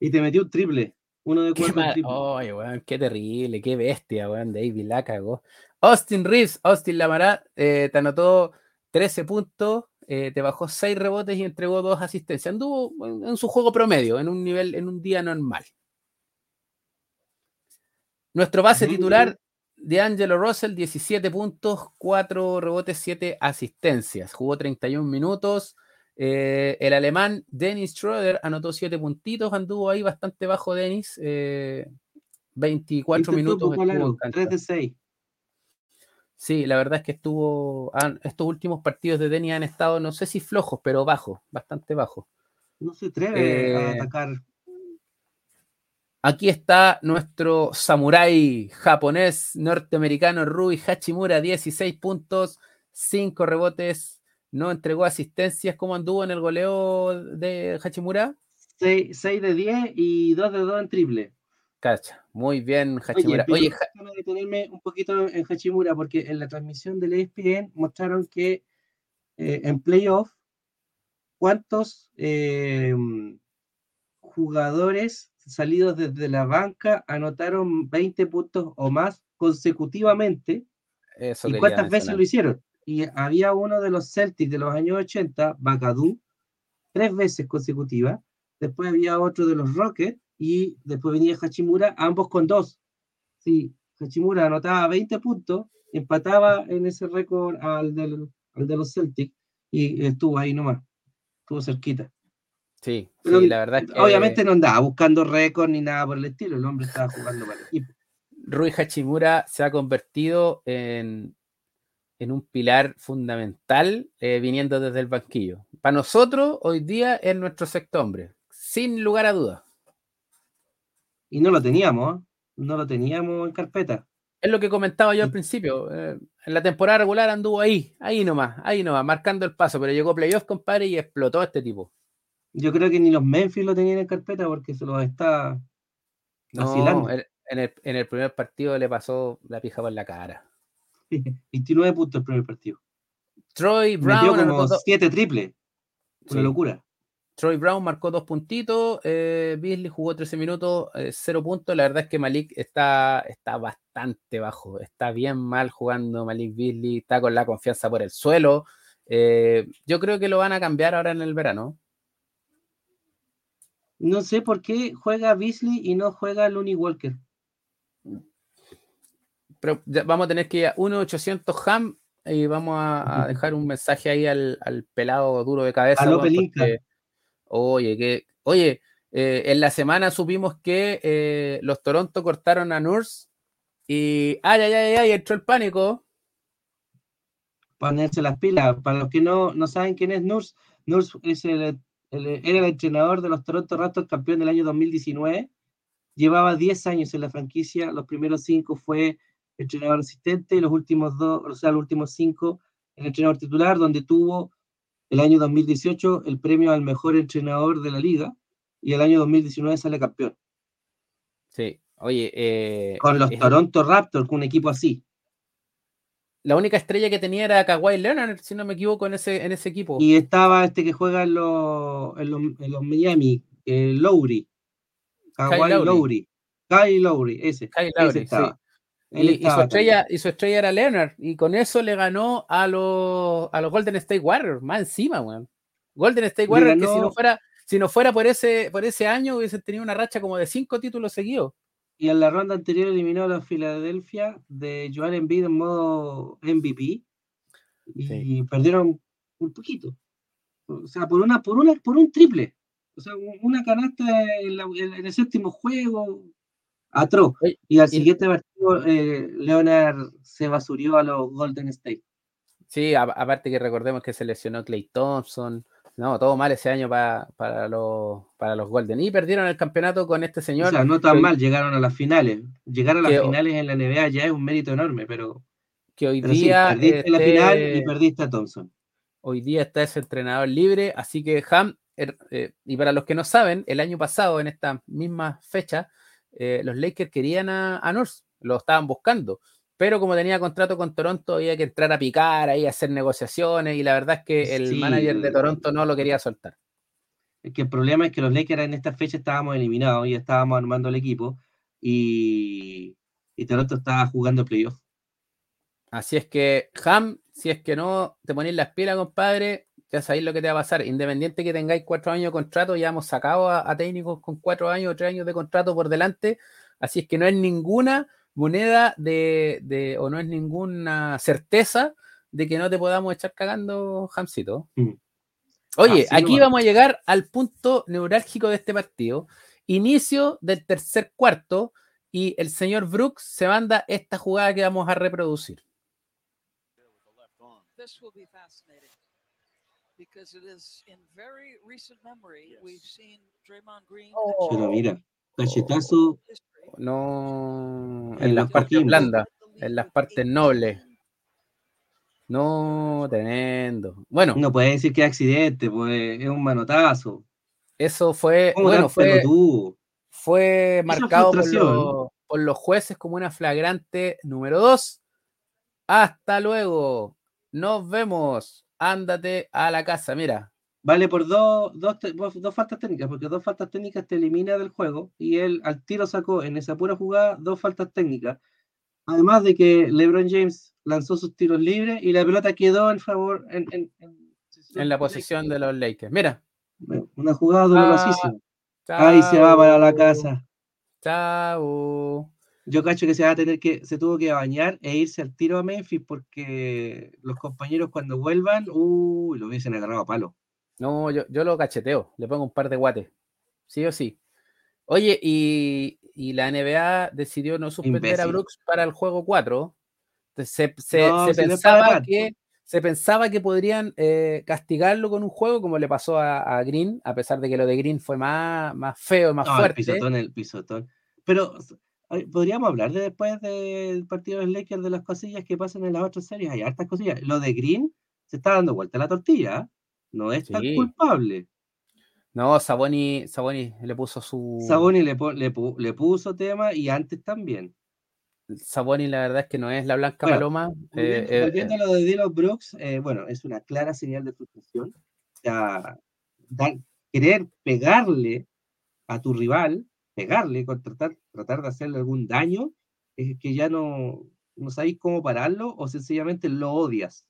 Y te metió un triple. Uno de Qué, cuatro mal- triple. Ay, weón, qué terrible, qué bestia, weón. David la cagó. Austin Reeves, Austin Lamara, eh, te anotó 13 puntos, eh, te bajó 6 rebotes y entregó 2 asistencias. Anduvo en, en su juego promedio, en un nivel, en un día normal. Nuestro base titular, de Angelo Russell, 17 puntos, 4 rebotes, 7 asistencias. Jugó 31 minutos. Eh, el alemán Dennis Schroeder anotó 7 puntitos, anduvo ahí bastante bajo Dennis. eh, 24 Este minutos. poco estuvo en largo, cancha. 3 de 6. Sí, la verdad es que estuvo. han- estos últimos partidos de Denny han estado, no sé si flojos, pero bajos, bastante bajos. No se atreve a Eh, atacar. Aquí está nuestro samurái japonés norteamericano Rui Hachimura, 16 puntos, 5 rebotes, no entregó asistencias. ¿Cómo anduvo en el goleo de Hachimura? 6, de 10 y 2 de 2 en triple. Cacha, muy bien Oye, Hachimura. Oye, Ja- déjame detenerme un poquito en Hachimura, porque en la transmisión del ESPN mostraron que eh, en playoff, cuántos eh, jugadores salidos desde la banca anotaron 20 puntos o más consecutivamente eso y cuántas veces lo hicieron. Y había uno de los Celtics de los años 80, Bacadú, tres veces consecutivas. Después había otro de los Rockets y después venía Hachimura, ambos con dos. Sí, Hachimura anotaba 20 puntos, empataba en ese récord al, del- al de los Celtics y estuvo ahí nomás, estuvo cerquita. Sí, Pero sí, la verdad es que Obviamente no andaba buscando récord ni nada por el estilo, el hombre estaba jugando para el equipo. Rui Hachimura se ha convertido en, en un pilar fundamental eh, viniendo desde el banquillo. Para nosotros, hoy día es nuestro sexto hombre, sin lugar a dudas. Y no lo teníamos, no lo teníamos en carpeta. Es lo que comentaba yo al principio. eh, en la temporada regular anduvo ahí, ahí nomás, ahí nomás, marcando el paso, pero llegó playoff, compadre, y explotó este tipo. Yo creo que ni los Memphis lo tenían en carpeta porque se los está vacilando. No, en, el, en el primer partido le pasó la pija por la cara. 29 puntos el primer partido. Troy Metió Brown como anotó do- 7 triples. Una Sí. locura. Troy Brown marcó dos puntitos, eh, Beasley jugó 13 minutos, eh, cero puntos. La verdad es que Malik está, está bastante bajo, está bien mal jugando Malik Beasley, está con la confianza por el suelo. Eh, yo creo que lo van a cambiar ahora en el verano. No sé por qué juega Beasley y no juega Looney Walker. Pero vamos a tener que ir a 1.800 ham y vamos a, a dejar un mensaje ahí al, al pelado duro de cabeza. Aló, weón, Pelinka. Oye, que, oye, eh, en la semana supimos que eh, los Toronto cortaron a Nurse y ay, ay, ay, ay, entró el pánico. Ponerse las pilas. Para los que no, no saben quién es Nurse, Nurse es el- era el entrenador de los Toronto Raptors, campeón del año 2019. Llevaba 10 años en la franquicia. Los primeros 5 fue entrenador asistente y los últimos dos, o sea, los últimos 5 el entrenador titular, donde tuvo el año 2018 el premio al mejor entrenador de la liga y el año 2019 sale campeón. Sí, oye, eh, Con los es- Toronto Raptors, con un equipo así. la única estrella que tenía era Kawhi Leonard, si no me equivoco, en ese, en ese equipo. Y estaba este que juega en los, en los, en los Miami, eh, Lowry. Kawhi Lowry. Lowry. Kyle Lowry, ese. Kyle ese Lowry, estaba. sí. Y, y su estrella, y su estrella era Leonard. Y con eso le ganó a los, a los Golden State Warriors, más encima, weón. Golden State Warriors, que si no fuera, si no fuera por ese, por ese año, hubiesen tenido una racha como de cinco títulos seguidos. Y en la ronda anterior eliminó a los Philadelphia de Joel Embiid en modo MVP. Y perdieron un poquito. O sea, por una, por una, por un triple. O sea, un- una canasta en, la- en el séptimo juego. Atroz. Y al siguiente partido, eh, Leonard se basurió a los Golden State. Sí, a- aparte que recordemos que se lesionó Clay Thompson. No, todo mal ese año para, para, los, para los Golden. Y perdieron el campeonato con este O señor. sea, no tan que- mal, llegaron a las finales. Llegar a las que- finales en la NBA ya es un mérito enorme, pero, que hoy pero sí, día perdiste la final y perdiste a Thompson. hoy día está ese entrenador libre, así que Ham, er- eh, y para los que no saben, el año pasado, en esta misma fecha, eh, los Lakers querían a, a Nurse, lo estaban buscando, pero como tenía contrato con Toronto, había que entrar a picar ahí, a hacer negociaciones, y la verdad es que el Sí, manager de Toronto no lo quería soltar. que el problema es que los Lakers en esta fecha estábamos eliminados y estábamos armando el equipo y, y Toronto estaba jugando playoff. Así es que, Ham, si es que no te ponéis las pilas, compadre, ya sabéis lo que te va a pasar. Independiente que tengáis cuatro años de contrato, ya hemos sacado a, técnicos con cuatro años o tres años de contrato por delante. Así es que no es ninguna moneda de, o no es ninguna certeza de que no te podamos echar cagando, Hamcito. Mm. Oye, aquí vamos a llegar al punto neurálgico de este partido. Inicio del tercer cuarto y el señor Brooks se manda esta jugada que vamos a reproducir. Pero mira, cachetazo. No, en las partes blandas, en las partes nobles. No, tremendo. Bueno. No puede decir que es accidente, pues es un manotazo. Eso fue, bueno, fue, fue marcado por, los jueces como una flagrante número dos. Hasta luego. Nos vemos. Ándate a la casa. Mira. Vale por dos, dos, dos faltas técnicas, porque dos faltas técnicas te elimina del juego y él al tiro sacó en esa pura jugada dos faltas técnicas. Además de que LeBron James lanzó sus tiros libres y la pelota quedó en favor en, en, la posición de los Lakers. Mira. Una jugada dolorosísima. Ahí se va para la casa. Chao. Yo cacho que se va a tener que, se tuvo que bañar e irse al tiro a Memphis porque los compañeros cuando vuelvan, uy, lo hubiesen agarrado a palo. No, yo, yo lo cacheteo, le pongo un par de guates. Sí o sí. Oye, y, y la NBA decidió no suspender a Brooks para el juego 4. Se, se, pensaba que, se pensaba que podrían eh, castigarlo con un juego como le pasó a, Green, a pesar de que lo de Green fue más, más feo, más fuerte. El pisotón, el pisotón. Pero podríamos hablar de después del partido del Lakers de las cosillas que pasan en las otras series. Hay hartas cosillas. Lo de Green se está dando vuelta a la tortilla. ¿ah? No es tan culpable. No, Saboni, Saboni le puso su. Saboni le, le, puso tema y antes también. Saboni, la verdad es que no es la blanca paloma. Eh, eh, volviendo, a lo de Dylan Brooks, eh, bueno, es una clara señal de frustración. O sea, querer pegarle a tu rival, pegarle, tratar, tratar de hacerle algún daño, es que ya no, no sabéis cómo pararlo o sencillamente lo odias.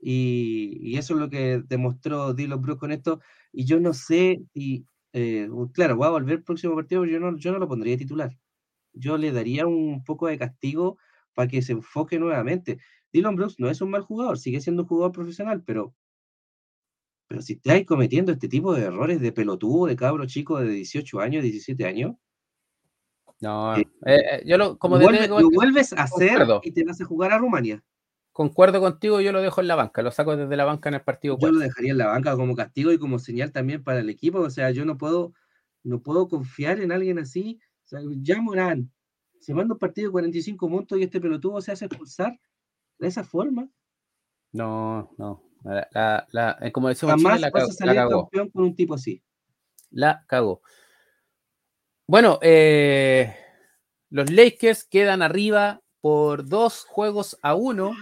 Y, eso es lo que demostró Dylan Brooks con esto. Y yo no sé si, eh, claro, voy a volver el próximo partido, pero yo no, yo no lo pondría titular. Yo le daría un poco de castigo para que se enfoque nuevamente. Dylan Brooks no es un mal jugador, sigue siendo un jugador profesional, pero, pero si estáis cometiendo este tipo de errores de pelotudo, de cabro chico de 18 años, 17 años, no, eh, eh, yo lo, como lo, vuelves a hacer y te vas a jugar a Rumania concuerdo contigo, yo lo dejo en la banca, lo saco desde la banca en el partido. Yo lo dejaría en la banca como castigo y como señal también para el equipo, o sea, yo no puedo, no puedo confiar en alguien así. O sea, ya Morán se manda un partido de 45 puntos y este pelotudo se hace expulsar de esa forma. No, no. La, la, eh, como decimos Jamás la, vas a salir campeón con un tipo así. La cago. Bueno, eh, los Lakers quedan arriba por dos juegos a uno.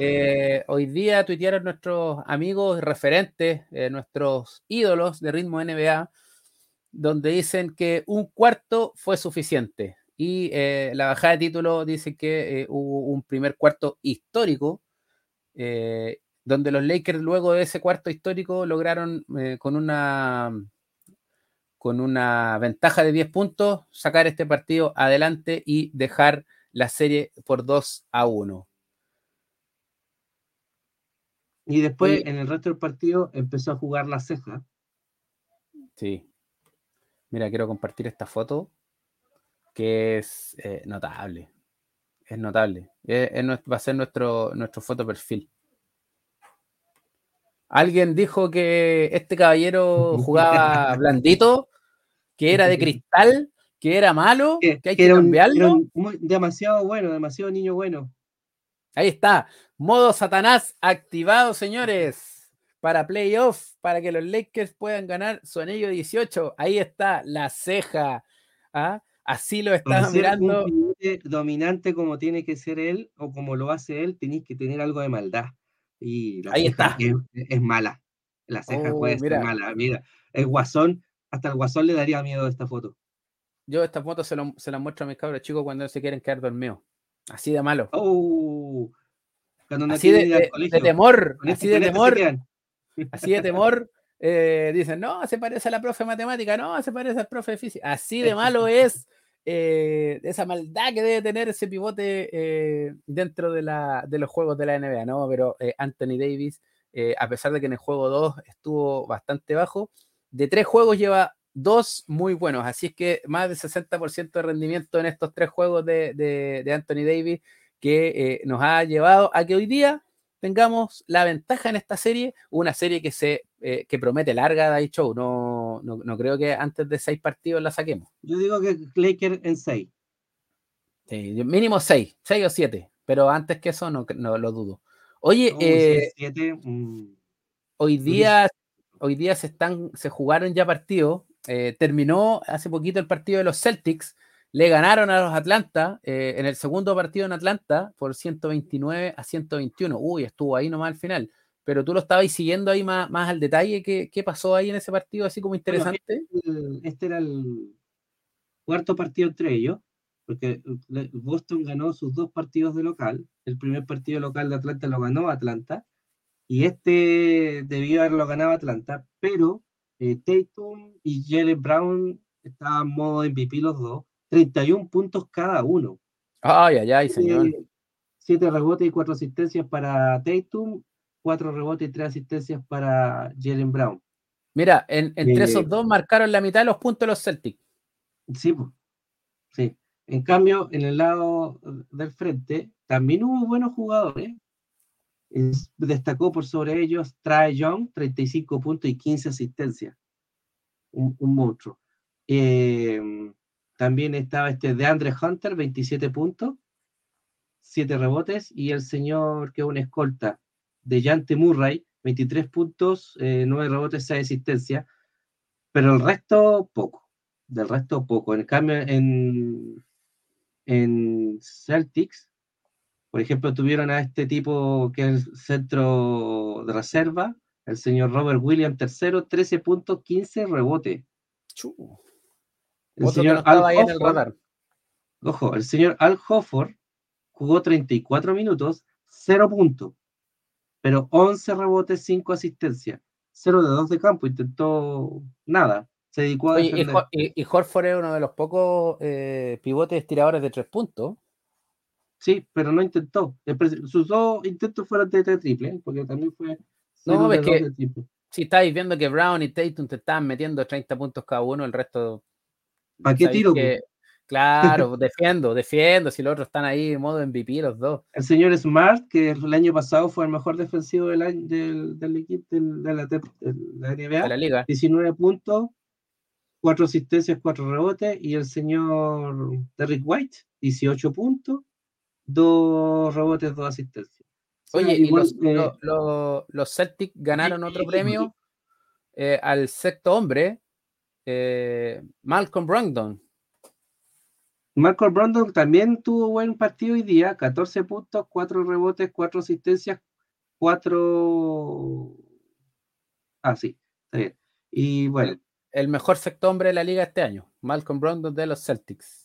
Eh, hoy día tuitearon nuestros amigos referentes, eh, nuestros ídolos de ritmo NBA, donde dicen que un cuarto fue suficiente. Y eh, la bajada de título dice que hubo un primer cuarto histórico, donde los Lakers luego de ese cuarto histórico lograron con una con una ventaja de 10 puntos sacar este partido adelante y dejar la serie por 2 a 1. Y después, en el resto del partido, empezó a jugar la ceja. Sí. Mira, quiero compartir esta foto que es eh, notable. Es notable. va a ser nuestro, nuestro foto perfil. Alguien dijo que este caballero jugaba blandito, que era de cristal que era malo, que, hay que, cambiarlo. demasiado bueno, demasiado niño bueno. Ahí está, modo Satanás activado, señores, para playoff, para que los Lakers puedan ganar su anillo 18. Ahí está la ceja. ¿ah? Así lo estás mirando. dominante como tiene que ser él o como lo hace él, tenéis que tener algo de maldad. Y Ahí está. Es, es, mala. La ceja puede ser mala, mira. El guasón, hasta el guasón le daría miedo a esta foto. Yo esta foto se, lo, las muestro a mis cabros chicos cuando se quieren quedar dormidos. Así de malo. Oh, así de, temor, así de temor. Así de temor. dicen, no, se parece a la profe de matemática, no, se parece al profe de física. Así de malo es eh, esa maldad que debe tener ese pivote eh, dentro de, la, de, los juegos de la NBA, ¿no? Pero eh, Anthony Davis, a pesar de que en el juego 2 estuvo bastante bajo, de tres juegos lleva dos muy buenos, así es que más del 60% de rendimiento en estos tres juegos de, de, Anthony Davis que nos ha llevado a que hoy día tengamos la ventaja en esta serie, una serie que se eh, que promete larga, Day Show. No, no, creo que antes de seis partidos la saquemos. Yo digo que Lakers en seis. Sí, mínimo seis, seis o siete, pero antes que eso no, no lo dudo. Oye, eh, mm, hoy día, hoy día se están, se jugaron ya partidos. Eh, terminó hace poquito el partido de los Celtics le ganaron a los Atlanta eh, en el segundo partido en Atlanta por 129 a 121. Uy, estuvo ahí nomás al final. Pero tú lo estabas siguiendo ahí más, más al detalle. ¿Qué, ¿Qué, pasó ahí en ese partido así como interesante? este era el cuarto partido entre ellos, porque Boston ganó sus dos partidos de local. El primer partido local de Atlanta lo ganó Atlanta. Y este debió haberlo ganado Atlanta, pero eh, Tatum y Jalen Brown estaban en modo MVP los dos 31 puntos cada uno. Ay, ay, ay, señor. 7 rebotes y 4 asistencias para Tatum, 4 rebotes y 3 asistencias para Jalen Brown. Mira, entre esos dos marcaron la mitad de los puntos de los Celtics. Sí, sí. En cambio, en el lado del frente también hubo buenos jugadores. Destacó por sobre ellos Trae Young, 35 puntos y 15 asistencias. Un, un monstruo. Eh, también estaba este de Andre Hunter, 27 puntos, 7 rebotes, y el señor que es una escolta de Jante Murray, 23 puntos, 9 eh, rebotes, 6 asistencias, pero el resto poco, del resto poco. En cambio, en, en Celtics, por ejemplo, tuvieron a este tipo que es el centro de reserva, el señor Robert Williams, tercero, 13 puntos, 15 rebotes. El señor Al Hofford, Ojo, el señor Al Hofford jugó 34 minutos, 0 puntos, pero 11 rebotes, 5 asistencias, 0 de 2 de campo, intentó nada. Se dedicó a y, y, Horford es uno de los pocos eh, pivotes tiradores de 3 puntos. Sí, pero no intentó. Sus dos intentos fueron de, triple, porque también fue. No, ves que si estáis viendo que Brown y Tatum te estaban metiendo 30 puntos cada uno, el resto ¿Para qué tiro? claro, defiendo, defiendo. Si los otros están ahí en modo MVP, los dos. El señor Smart, que el año pasado fue el mejor defensivo del, año, del, equipo de, la, NBA, la liga. 19 puntos, 4 asistencias, 4 rebotes. Y el señor Derrick White, 18 puntos, 2 rebotes, 2 asistencias. Oye, y eh, los, Celtics ganaron otro premio eh, al sexto hombre, eh, Malcolm Brogdon. Malcolm Brogdon también tuvo buen partido hoy día, 14 puntos, 4 rebotes, 4 asistencias, 4... Ah, sí, está bien. Y bueno. El mejor sexto hombre de la liga este año, Malcolm Brogdon de los Celtics.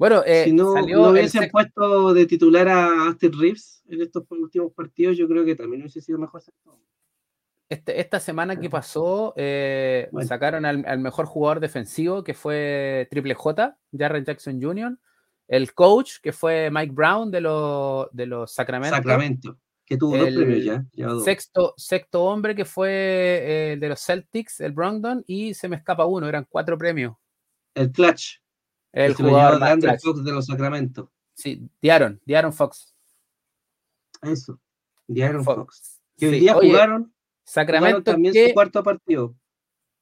Bueno, eh, si no, no hubiesen puesto de titular a Austin Reeves en estos últimos partidos, yo creo que también hubiese sido mejor. Este, esta semana que pasó, eh, sacaron al, mejor jugador defensivo, que fue Triple J, Jarrett Jackson Jr., el coach, que fue Mike Brown de, los de los Sacramento. Sacramento, que tuvo dos premios ya. Sexto, sexto hombre, que fue eh, de los Celtics, el Brogdon, y se me escapa uno, eran cuatro premios. El Clutch. El, jugador de Fox de los Sacramento. Sí, Diaron, Diaron Fox. Eso, Diaron Fox. Que hoy día jugaron Sacramento también su cuarto partido.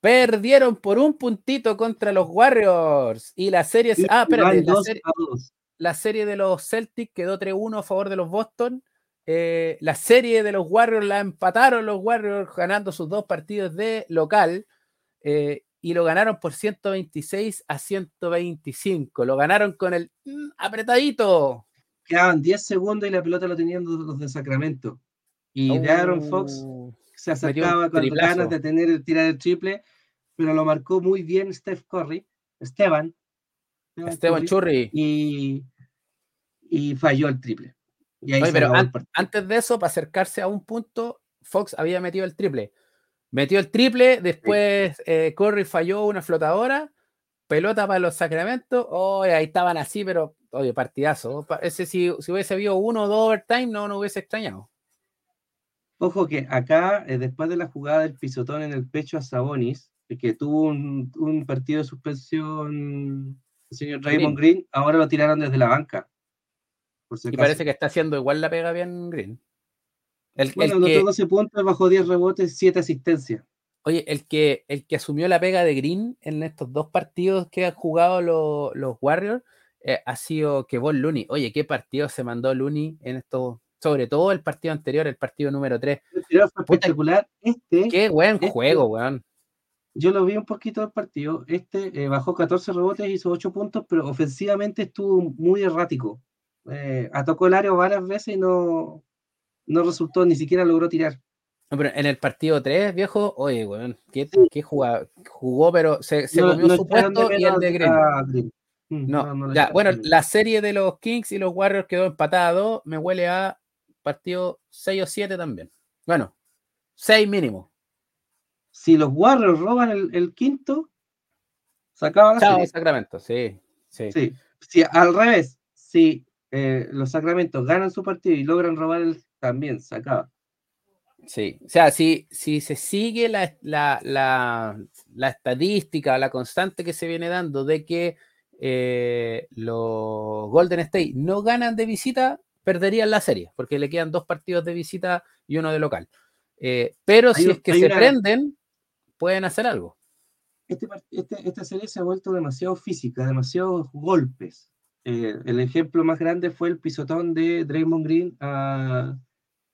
Perdieron por un puntito contra los Warriors. Y la serie. ah, espérate. La serie, de los Celtics quedó 3-1 a favor de los Boston. Eh, la serie de los Warriors la empataron los Warriors ganando sus dos partidos de local. Eh, y lo ganaron por 126 a 125. Lo ganaron con el mm, apretadito. Quedaban 10 segundos y la pelota lo tenían los de Sacramento. Y Aaron Fox se acercaba con ganas de tener el tirar el triple, pero lo marcó muy bien Steph Curry, Esteban. Esteban, Churri. Y, y falló el triple. pero antes de eso, para acercarse a un punto, Fox había metido el triple. Metió el triple, después eh, Curry falló una flotadora, pelota para los sacramentos. Oh, ahí estaban así, pero oye, partidazo. Ese, si, si hubiese habido uno o dos overtime, no, no hubiese extrañado. Ojo que acá, eh, después de la jugada del pisotón en el pecho a Sabonis, que tuvo un, partido de suspensión el señor Raymond Green. ahora lo tiraron desde la banca. y parece que está haciendo igual la pega bien Green. El, bueno, el 12 puntos, bajo 10 rebotes, 7 asistencias. Oye, el que, el que asumió la pega de Green en estos dos partidos que han jugado los, Warriors eh, ha sido que vos Looney. Oye, qué partido se mandó Looney en estos, sobre todo el partido anterior, el partido número 3. espectacular. Este, qué buen este juego, weón yo lo vi un poquito del partido. Este eh, bajó 14 rebotes, hizo 8 puntos, pero ofensivamente estuvo muy errático. Eh, atacó el área varias veces y no, no resultó, ni siquiera logró tirar. pero en el partido 3, viejo, oye, weón, ¿qué, qué jugó? pero se, comió su puesto y el de Green. Mm, no, ya, bueno, la serie de los Kings y los Warriors quedó empatado. Me huele a partido 6 o 7 también. Bueno, 6 mínimo si los Warriors roban el, quinto, se acaba la. Sacramento, sí, sí. Si al revés, si eh, los Sacramentos ganan su partido y logran robar el también, se acaba. Sí, o sea, si, si se sigue la, la, la, estadística, la constante que se viene dando de que eh, los Golden State no ganan de visita, perderían la serie, porque le quedan dos partidos de visita y uno de local. Eh, pero si es que se prenden, pueden hacer algo. Este, este, esta serie se ha vuelto demasiado física, demasiados golpes. Eh, el ejemplo más grande fue el pisotón de Draymond Green a,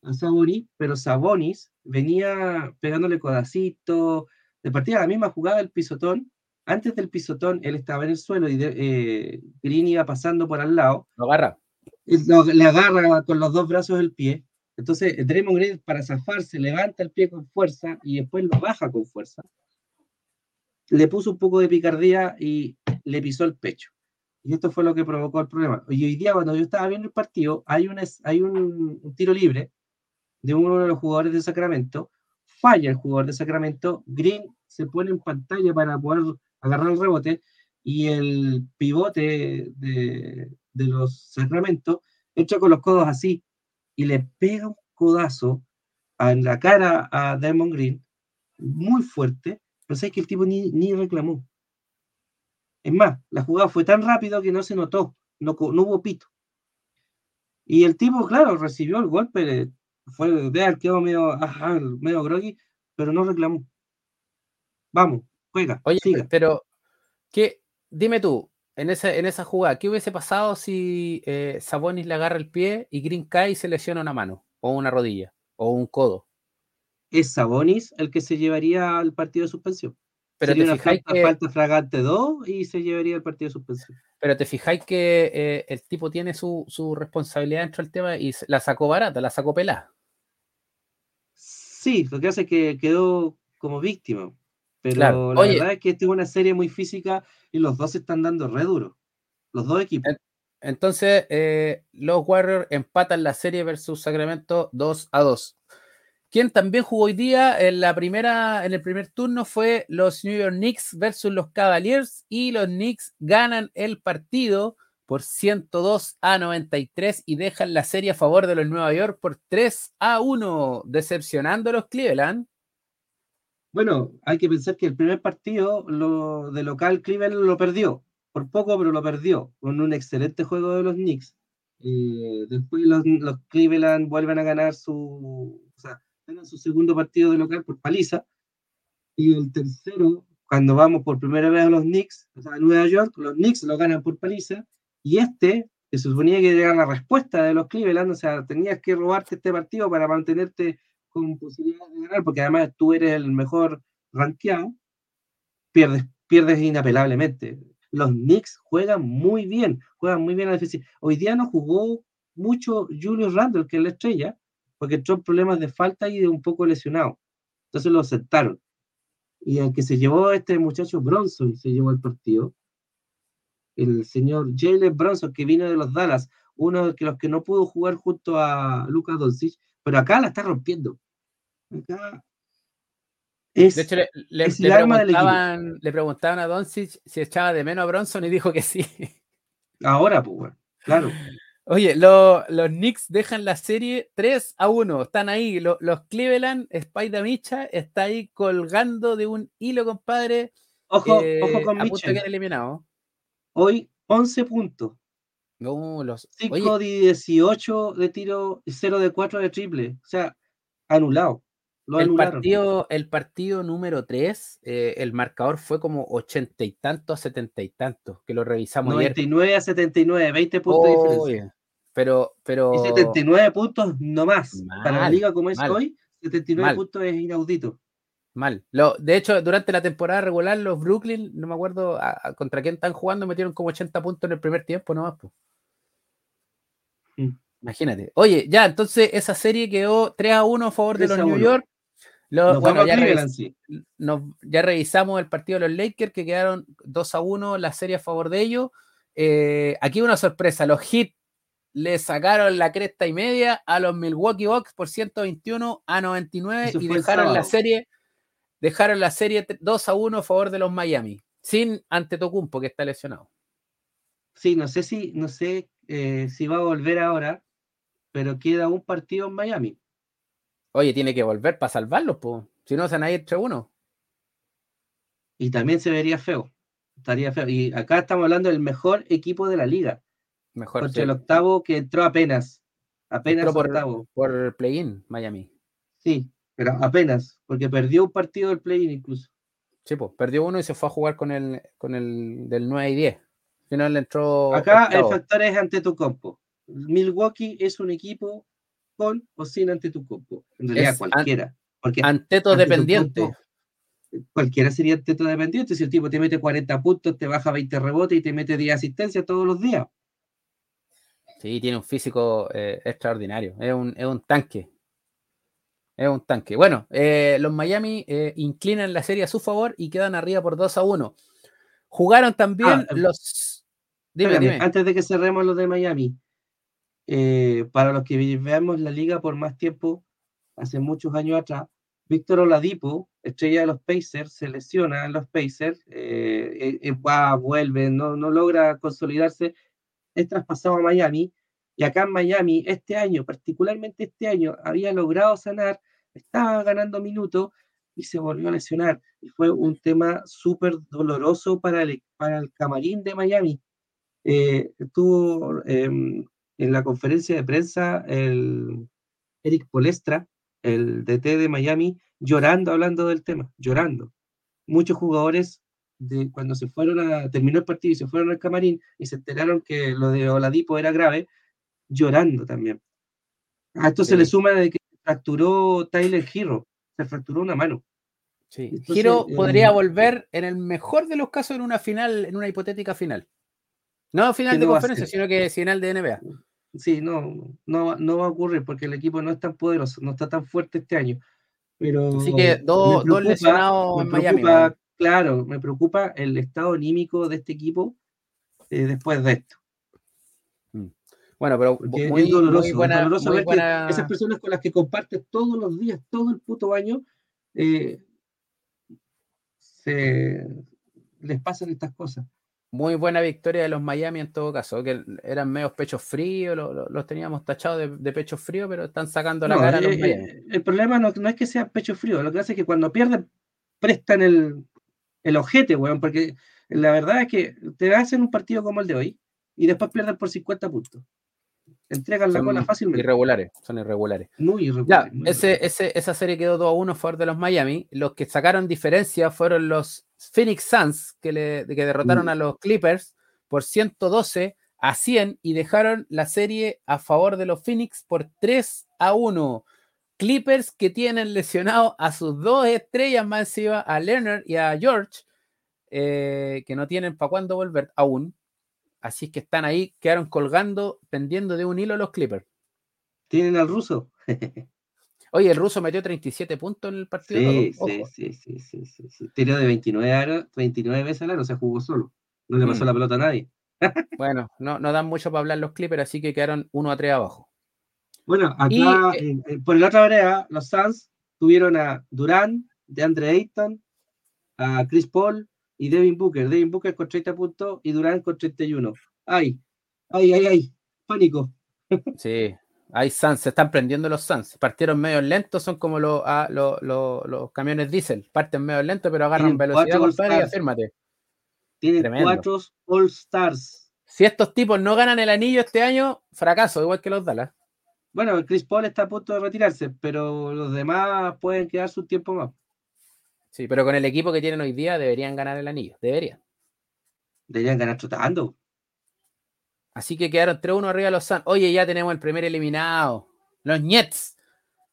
a Sabonis, pero Sabonis venía pegándole codacito, de partida la misma jugada del pisotón. Antes del pisotón, él estaba en el suelo y eh, Green iba pasando por al lado. Lo agarra. le agarra con los dos brazos el pie entonces, Draymond Green, para zafarse, levanta el pie con fuerza y después lo baja con fuerza. Le puso un poco de picardía y le pisó el pecho. Y esto fue lo que provocó el problema. Y hoy día, cuando yo estaba viendo el partido, hay un, hay un, tiro libre de uno de los jugadores de Sacramento. Falla el jugador de Sacramento. Green se pone en pantalla para poder agarrar el rebote. Y el pivote de, de los Sacramento echa con los codos así y le pega un codazo en la cara a Diamond Green muy fuerte, pero sabes que el tipo ni, ni reclamó. Es más, la jugada fue tan rápido que no se notó, no, no hubo pito. Y el tipo, claro, recibió el golpe, fue de quedó medio, ajá, medio groggy, pero no reclamó. Vamos, juega. Oye, pero ¿qué? dime tú, en esa, en esa jugada, ¿qué hubiese pasado si eh, Sabonis le agarra el pie y Green cae y se lesiona una mano, o una rodilla, o un codo? Es Sabonis el que se llevaría al partido de suspensión. Pero te fijáis que falta fragante 2 y se llevaría al partido de suspensión. Pero te fijáis que eh, el tipo tiene su, responsabilidad dentro del tema y la sacó barata, la sacó pelada. Sí, lo que hace es que quedó como víctima. Pero la verdad es que tuvo una serie muy física y los dos se están dando re duro. Los dos equipos. Entonces, eh, los Warriors empatan la serie versus Sacramento 2 a 2. Quien también jugó hoy día en la primera, en el primer turno fue los New York Knicks versus los Cavaliers y los Knicks ganan el partido por 102 a 93 y dejan la serie a favor de los Nueva York por 3 a 1, decepcionando a los Cleveland bueno, hay que pensar que el primer partido lo, de local Cleveland lo perdió, por poco, pero lo perdió, con un excelente juego de los Knicks. Eh, después los, Cleveland vuelven a ganar su, o sea, su segundo partido de local por paliza. Y el tercero, cuando vamos por primera vez a los Knicks, o sea, a Nueva York, los Knicks lo ganan por paliza. Y este, que se suponía que era la respuesta de los Cleveland, o sea, tenías que robarte este partido para mantenerte con posibilidades de ganar, porque además tú eres el mejor rankeado, pierdes, pierdes inapelablemente. Los Knicks juegan muy bien, juegan muy bien a la defensiva. Hoy día no jugó mucho Julius Randle, que es la estrella, porque entró problemas de falta y de un poco lesionado. Entonces lo sentaron. Y el que se llevó este muchacho Bronson, se llevó el partido, el señor Jalen Bronson, que vino de los Dallas, uno de los que no pudo jugar junto a Lucas Doncic, pero acá la está rompiendo. Acá es, de hecho, le, le, preguntaban, le, preguntaban, a Doncic si echaba de menos a Bronson y dijo que sí. Ahora, pues, claro. Oye, los Knicks dejan la serie 3 a 1. Están ahí. los Cleveland, Spider Micha está ahí colgando de un hilo, compadre. Ojo, ojo con Mitchell. eliminado. Hoy 11 puntos. No, los... 5 de 18 de tiro y 0 de 4 de triple. O sea, anulado. el, partido, el partido número 3, eh, el marcador fue como 80 y tanto a 70 y tantos, que lo revisamos 99 a 79, 20 puntos de diferencia. Pero, pero... Y 79 puntos no más. Para la liga como es hoy, 79 puntos es inaudito. Mal. Lo, de hecho, durante la temporada regular, los Brooklyn, no me acuerdo contra quién están jugando, metieron como 80 puntos en el primer tiempo, no más. Mm. Imagínate. Oye, ya, entonces esa serie quedó 3 a 1 a favor de los New York. bueno, ya, revisamos el partido de los Lakers que quedaron 2 a 1 la serie a favor de ellos. Eh, aquí una sorpresa, los Heat le sacaron la cresta y media a los Milwaukee Bucks por 121 a 99 y dejaron la serie dejaron la serie 2 a 1 a favor de los Miami, sin Antetokounmpo que está lesionado. Sí, no sé si no sé eh, si va a volver ahora, pero queda un partido en Miami. Oye, tiene que volver para salvarlos, pues. Si no, se van a ir entre uno. Y también se vería feo. Estaría feo. Y acá estamos hablando del mejor equipo de la liga. Mejor. Contra el octavo que entró apenas. Apenas por, octavo. Por play-in, Miami. Sí, pero apenas, porque perdió un partido del play-in incluso. Sí, pues, perdió uno y se fue a jugar con el, con el del 9 y 10. Al final le entró. Acá el factor es ante tu compo. Milwaukee es un equipo con o sin ante tu compo. En realidad, cualquiera. Porque Anteto dependiente. cualquiera sería Anteto dependiente. Si el tipo te mete 40 puntos, te baja 20 rebotes y te mete 10 asistencias todos los días. Sí, tiene un físico eh, extraordinario. Es un, es un tanque. Es un tanque. Bueno, eh, los Miami eh, inclinan la serie a su favor y quedan arriba por 2 a 1. Jugaron también ah, los. Dime, Antes de que cerremos los de Miami, eh, para los que veamos la liga por más tiempo, hace muchos años atrás, Víctor Oladipo, estrella de los Pacers, se lesiona en los Pacers, va, vuelve, no, no logra consolidarse, es traspasado a Miami y acá en Miami, este año, particularmente este año, había logrado sanar, estaba ganando minutos y se volvió a lesionar. Y fue un tema súper doloroso para el, para el camarín de Miami. Eh, estuvo em, en la conferencia de prensa el Eric Polestra, el DT de Miami, llorando, hablando del tema, llorando. Muchos jugadores, de, cuando se fueron a, terminó el partido y se fueron al camarín y se enteraron que lo de Oladipo era grave, llorando también. A esto se le suma de que fracturó Tyler Hero, se fracturó una mano. Sí. Hero eh, podría volver en el mejor de los casos en una final, en una hipotética final. No final de conferencia, sino que final de NBA. Sí, no, no, no va a ocurrir porque el equipo no es tan poderoso, no está tan fuerte este año. Pero Así que dos, lesionados en Miami. Claro, me preocupa el estado anímico de este equipo eh, después de esto. Bueno, pero muy, doloroso, buena, esas personas con las que compartes todos los días, todo el puto año, eh, se, les pasan estas cosas. Muy buena victoria de los Miami en todo caso, que eran medios pechos fríos, los, teníamos tachados de, de pecho frío, pero están sacando la cara. los eh, el problema no, es que sea pecho frío, lo que hace es que cuando pierden, prestan el, el ojete, weón, porque la verdad es que te hacen un partido como el de hoy y después pierden por 50 puntos entregan la cola fácilmente. Irregulares, son irregulares. Muy irregulares. ese, esa serie quedó 2 a 1 a favor de los Miami. Los que sacaron diferencia fueron los Phoenix Suns, que, le, que derrotaron mm. a los Clippers por 112 a 100 y dejaron la serie a favor de los Phoenix por 3 a 1. Clippers que tienen lesionado a sus dos estrellas más encima, a Leonard y a George, eh, que no tienen para cuándo volver aún. Así es que están ahí, quedaron colgando, pendiendo de un hilo los Clippers. ¿Tienen al ruso? Oye, el ruso metió 37 puntos en el partido. Sí, sí, sí, sí, sí. Tiró de 29, 29 veces al aro, o sea, jugó solo. No le pasó Mm. la pelota a nadie. Bueno, no, no dan mucho para hablar los Clippers, así que quedaron 1 a 3 abajo. Bueno, acá Y, eh, en- en- por la otra vereda, los Suns tuvieron a Durán, de Andre Ayton, a Chris Paul y Devin Booker. Devin Booker con 30 puntos y Durán con 31. Ay, ay, ay, ay, pánico. Sí, hay Suns, se están prendiendo los Suns. Partieron medio lentos, son como los, ah, los, los- los camiones diésel. Parten medio lentos, pero agarran Tienen velocidad, compadre, y All-Stars. afírmate. Tienen Tremendo. cuatro All Stars. Si estos tipos no ganan el anillo este año, fracaso, igual que los Dallas. Bueno, Chris Paul está a punto de retirarse, pero los demás pueden quedarse un tiempo más. Sí, pero con el equipo que tienen hoy día deberían ganar el anillo, deberían. Deberían ganar trotando. Así que quedaron 3-1 arriba los Suns. Oye, ya tenemos el primer eliminado. Los Nets.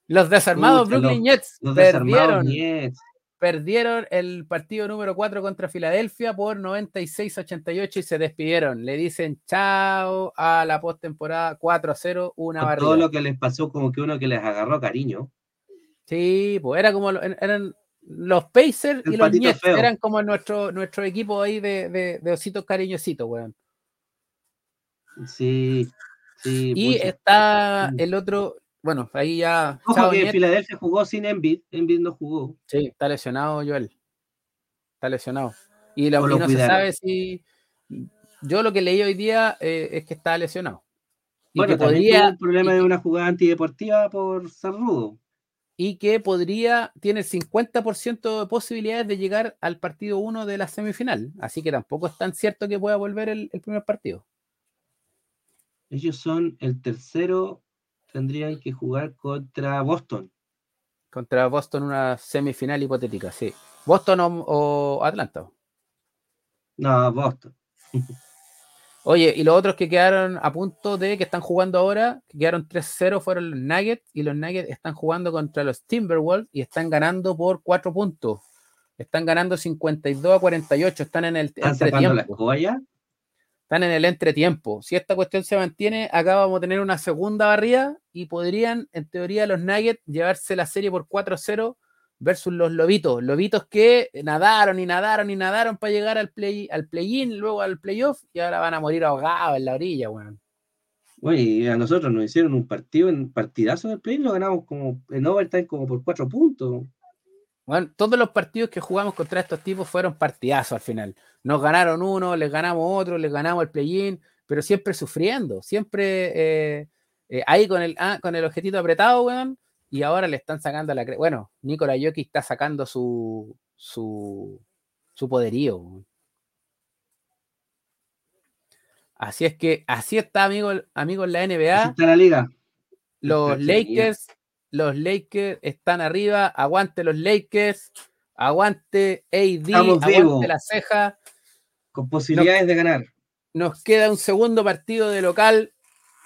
Los desarmados Brooklyn Nets Los perdieron, Nets. perdieron el partido número 4 contra Filadelfia por 96-88 y se despidieron. Le dicen chao a la postemporada 4-0, una Con barrida. todo lo que les pasó, como que uno que les agarró cariño. Sí, pues era como eran los Pacers y los Nets, feo. eran como nuestro, nuestro equipo ahí de, de, de ositos cariñositos, weón. Sí, sí. Y está Mm. el otro, bueno, ahí ya. Ojo que. Filadelfia jugó sin Embiid. Embiid no jugó. Sí, está lesionado Joel. Está lesionado. Y, lo no se sabe si. Yo lo que leí hoy día eh, es que está lesionado. Y Bueno, que podría. un problema y de una jugada antideportiva por ser rudo. Y que podría, tiene el 50% de posibilidades de llegar al partido 1 de la semifinal. Así que tampoco es tan cierto que pueda volver el, el primer partido. Ellos son el tercero, tendrían que jugar contra Boston. Contra Boston, una semifinal hipotética, sí. Boston o, o Atlanta. No, Boston. Oye, y los otros que quedaron a punto de que están jugando ahora, que quedaron 3-0, fueron los Nuggets, y los Nuggets están jugando contra los Timberwolves y están ganando por 4 puntos. Están ganando 52 a 48, están en el Están sacando la entretiempo. Están en el entretiempo. Si esta cuestión se mantiene, acá vamos a tener una segunda barrida y podrían, en teoría, los Nuggets llevarse la serie por 4-0 versus los Lobitos. Lobitos que nadaron y nadaron y nadaron para llegar al play al play-in, luego al playoff y ahora van a morir ahogados en la orilla, weón. Oye, y a nosotros nos hicieron un partido en partidazo del play, lo ganamos como en overtime como por cuatro puntos. Bueno, todos los partidos que jugamos contra estos tipos fueron partidazos al final. Nos ganaron uno, les ganamos otro, les ganamos el play-in, pero siempre sufriendo, siempre eh, eh, ahí con el, ah, con el objetito apretado, weón, y ahora le están sacando la... cre- Bueno, Nikola Jokic está sacando su, su, su poderío. Así es que, así está, amigos amigos la Así NBA. está la liga. Los. Lakers, los Lakers están arriba. Aguante los Lakers. Aguante AD. Estamos aguante la ceja. Con posibilidades de ganar. Nos queda un segundo partido de local.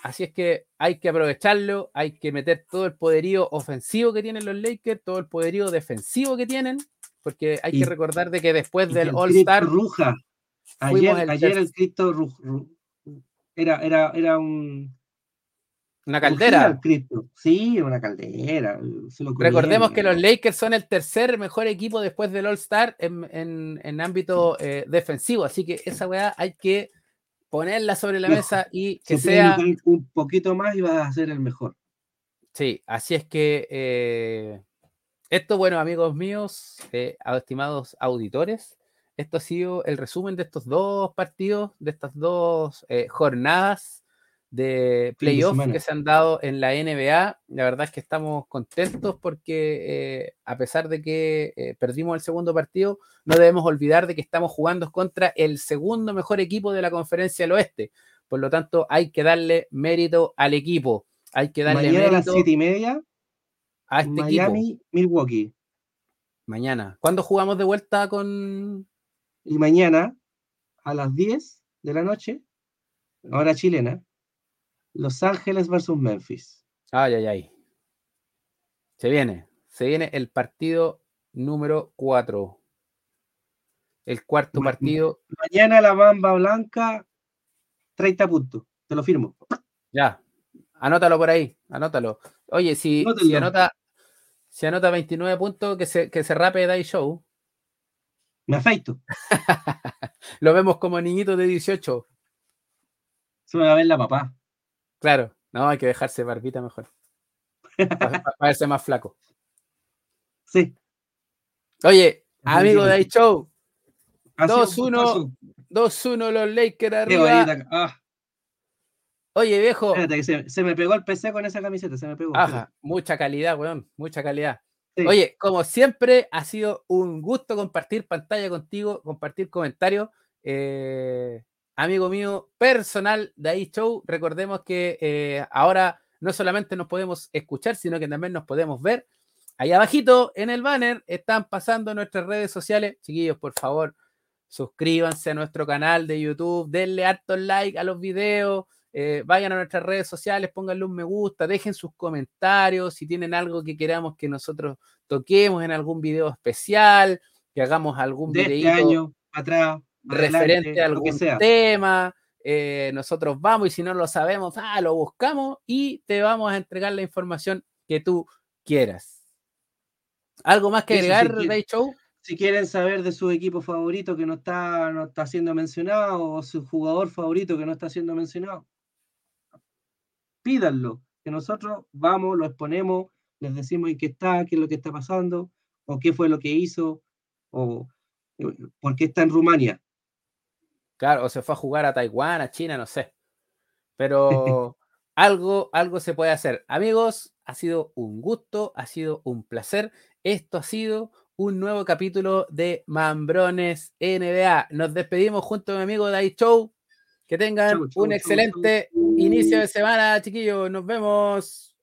Así es que hay que aprovecharlo. Hay que meter todo el poderío ofensivo que tienen los Lakers, todo el poderío defensivo que tienen. Porque hay Y- que recordar de que después del el All-Star. Ruja. Ayer, el ayer el Cristo Ru- era, era, era un Una caldera. Sí, una caldera. Recordemos que los Lakers son el tercer mejor equipo después del All-Star en, en- en ámbito eh, defensivo. Así que esa weá hay que ponerla sobre la mesa y que Se sea. un poquito más y vas a ser el mejor. Sí, así es que eh, esto, bueno, amigos míos, eh, estimados auditores, esto ha sido el resumen de estos dos partidos, de estas dos eh, jornadas de playoff que se han dado en la NBA. La verdad es que estamos contentos porque eh, a pesar de que eh, perdimos el segundo partido, no debemos olvidar de que estamos jugando contra el segundo mejor equipo de la conferencia del oeste. Por lo tanto, hay que darle mérito al equipo. Hay que darle Mañana a las mérito siete y media, a este equipo. Miami, Milwaukee. Mañana. ¿Cuándo jugamos de vuelta con.? Y mañana a las 10 de la noche, hora chilena, Los Ángeles versus Memphis. Ay, ay, ay. Se viene. Se viene el partido número 4. El cuarto Ma- partido. Mañana la Bamba Blanca, 30 puntos. Te lo firmo. Ya. Anótalo por ahí. Anótalo. Oye, si, si Anótenlo. anota. Si anota 29 puntos, que se, que se rape Day Show. Me afeito. Lo vemos como niñito de 18. Se me va a ver la papá. Claro, no, hay que dejarse barbita mejor. Para, verse más flaco. Sí. Oye, amigo de Day Show. 2-1. 2-1 los Lakers arriba. Ah. Oye, viejo. Espérate, que se, me pegó el PC con esa camiseta, se me pegó. Ajá, mucha calidad, weón, mucha calidad. Oye, como siempre, ha sido un gusto compartir pantalla contigo, compartir comentarios. Eh, amigo mío personal de ahí show, recordemos que eh, ahora no solamente nos podemos escuchar, sino que también nos podemos ver. Ahí abajito en el banner están pasando nuestras redes sociales. Chiquillos, por favor, suscríbanse a nuestro canal de YouTube, denle harto like a los videos, eh, vayan a nuestras redes sociales, pónganle un me gusta, dejen sus comentarios, si tienen algo que queramos que nosotros toquemos en algún video especial, que hagamos algún de este año atrás referente a algún tema. Eh, nosotros vamos y si no lo sabemos, ah, lo buscamos y te vamos a entregar la información que tú quieras. ¿Algo más que agregar, Ray Show? Si quieren saber de su equipo favorito que no está, no está siendo mencionado o su jugador favorito que no está siendo mencionado, pídanlo, que nosotros vamos, lo exponemos, les decimos en qué está, qué es lo que está pasando, o qué fue lo que hizo, o eh, por qué está en Rumania. Claro, o se fue a jugar a Taiwán, a China, no sé. Pero algo, algo se puede hacer. Amigos, ha sido un gusto, ha sido un placer. Esto ha sido un nuevo capítulo de Mambrones NBA. Nos despedimos junto a mi amigo Dai Show. Que tengan un excelente inicio de semana, chiquillos. Nos vemos.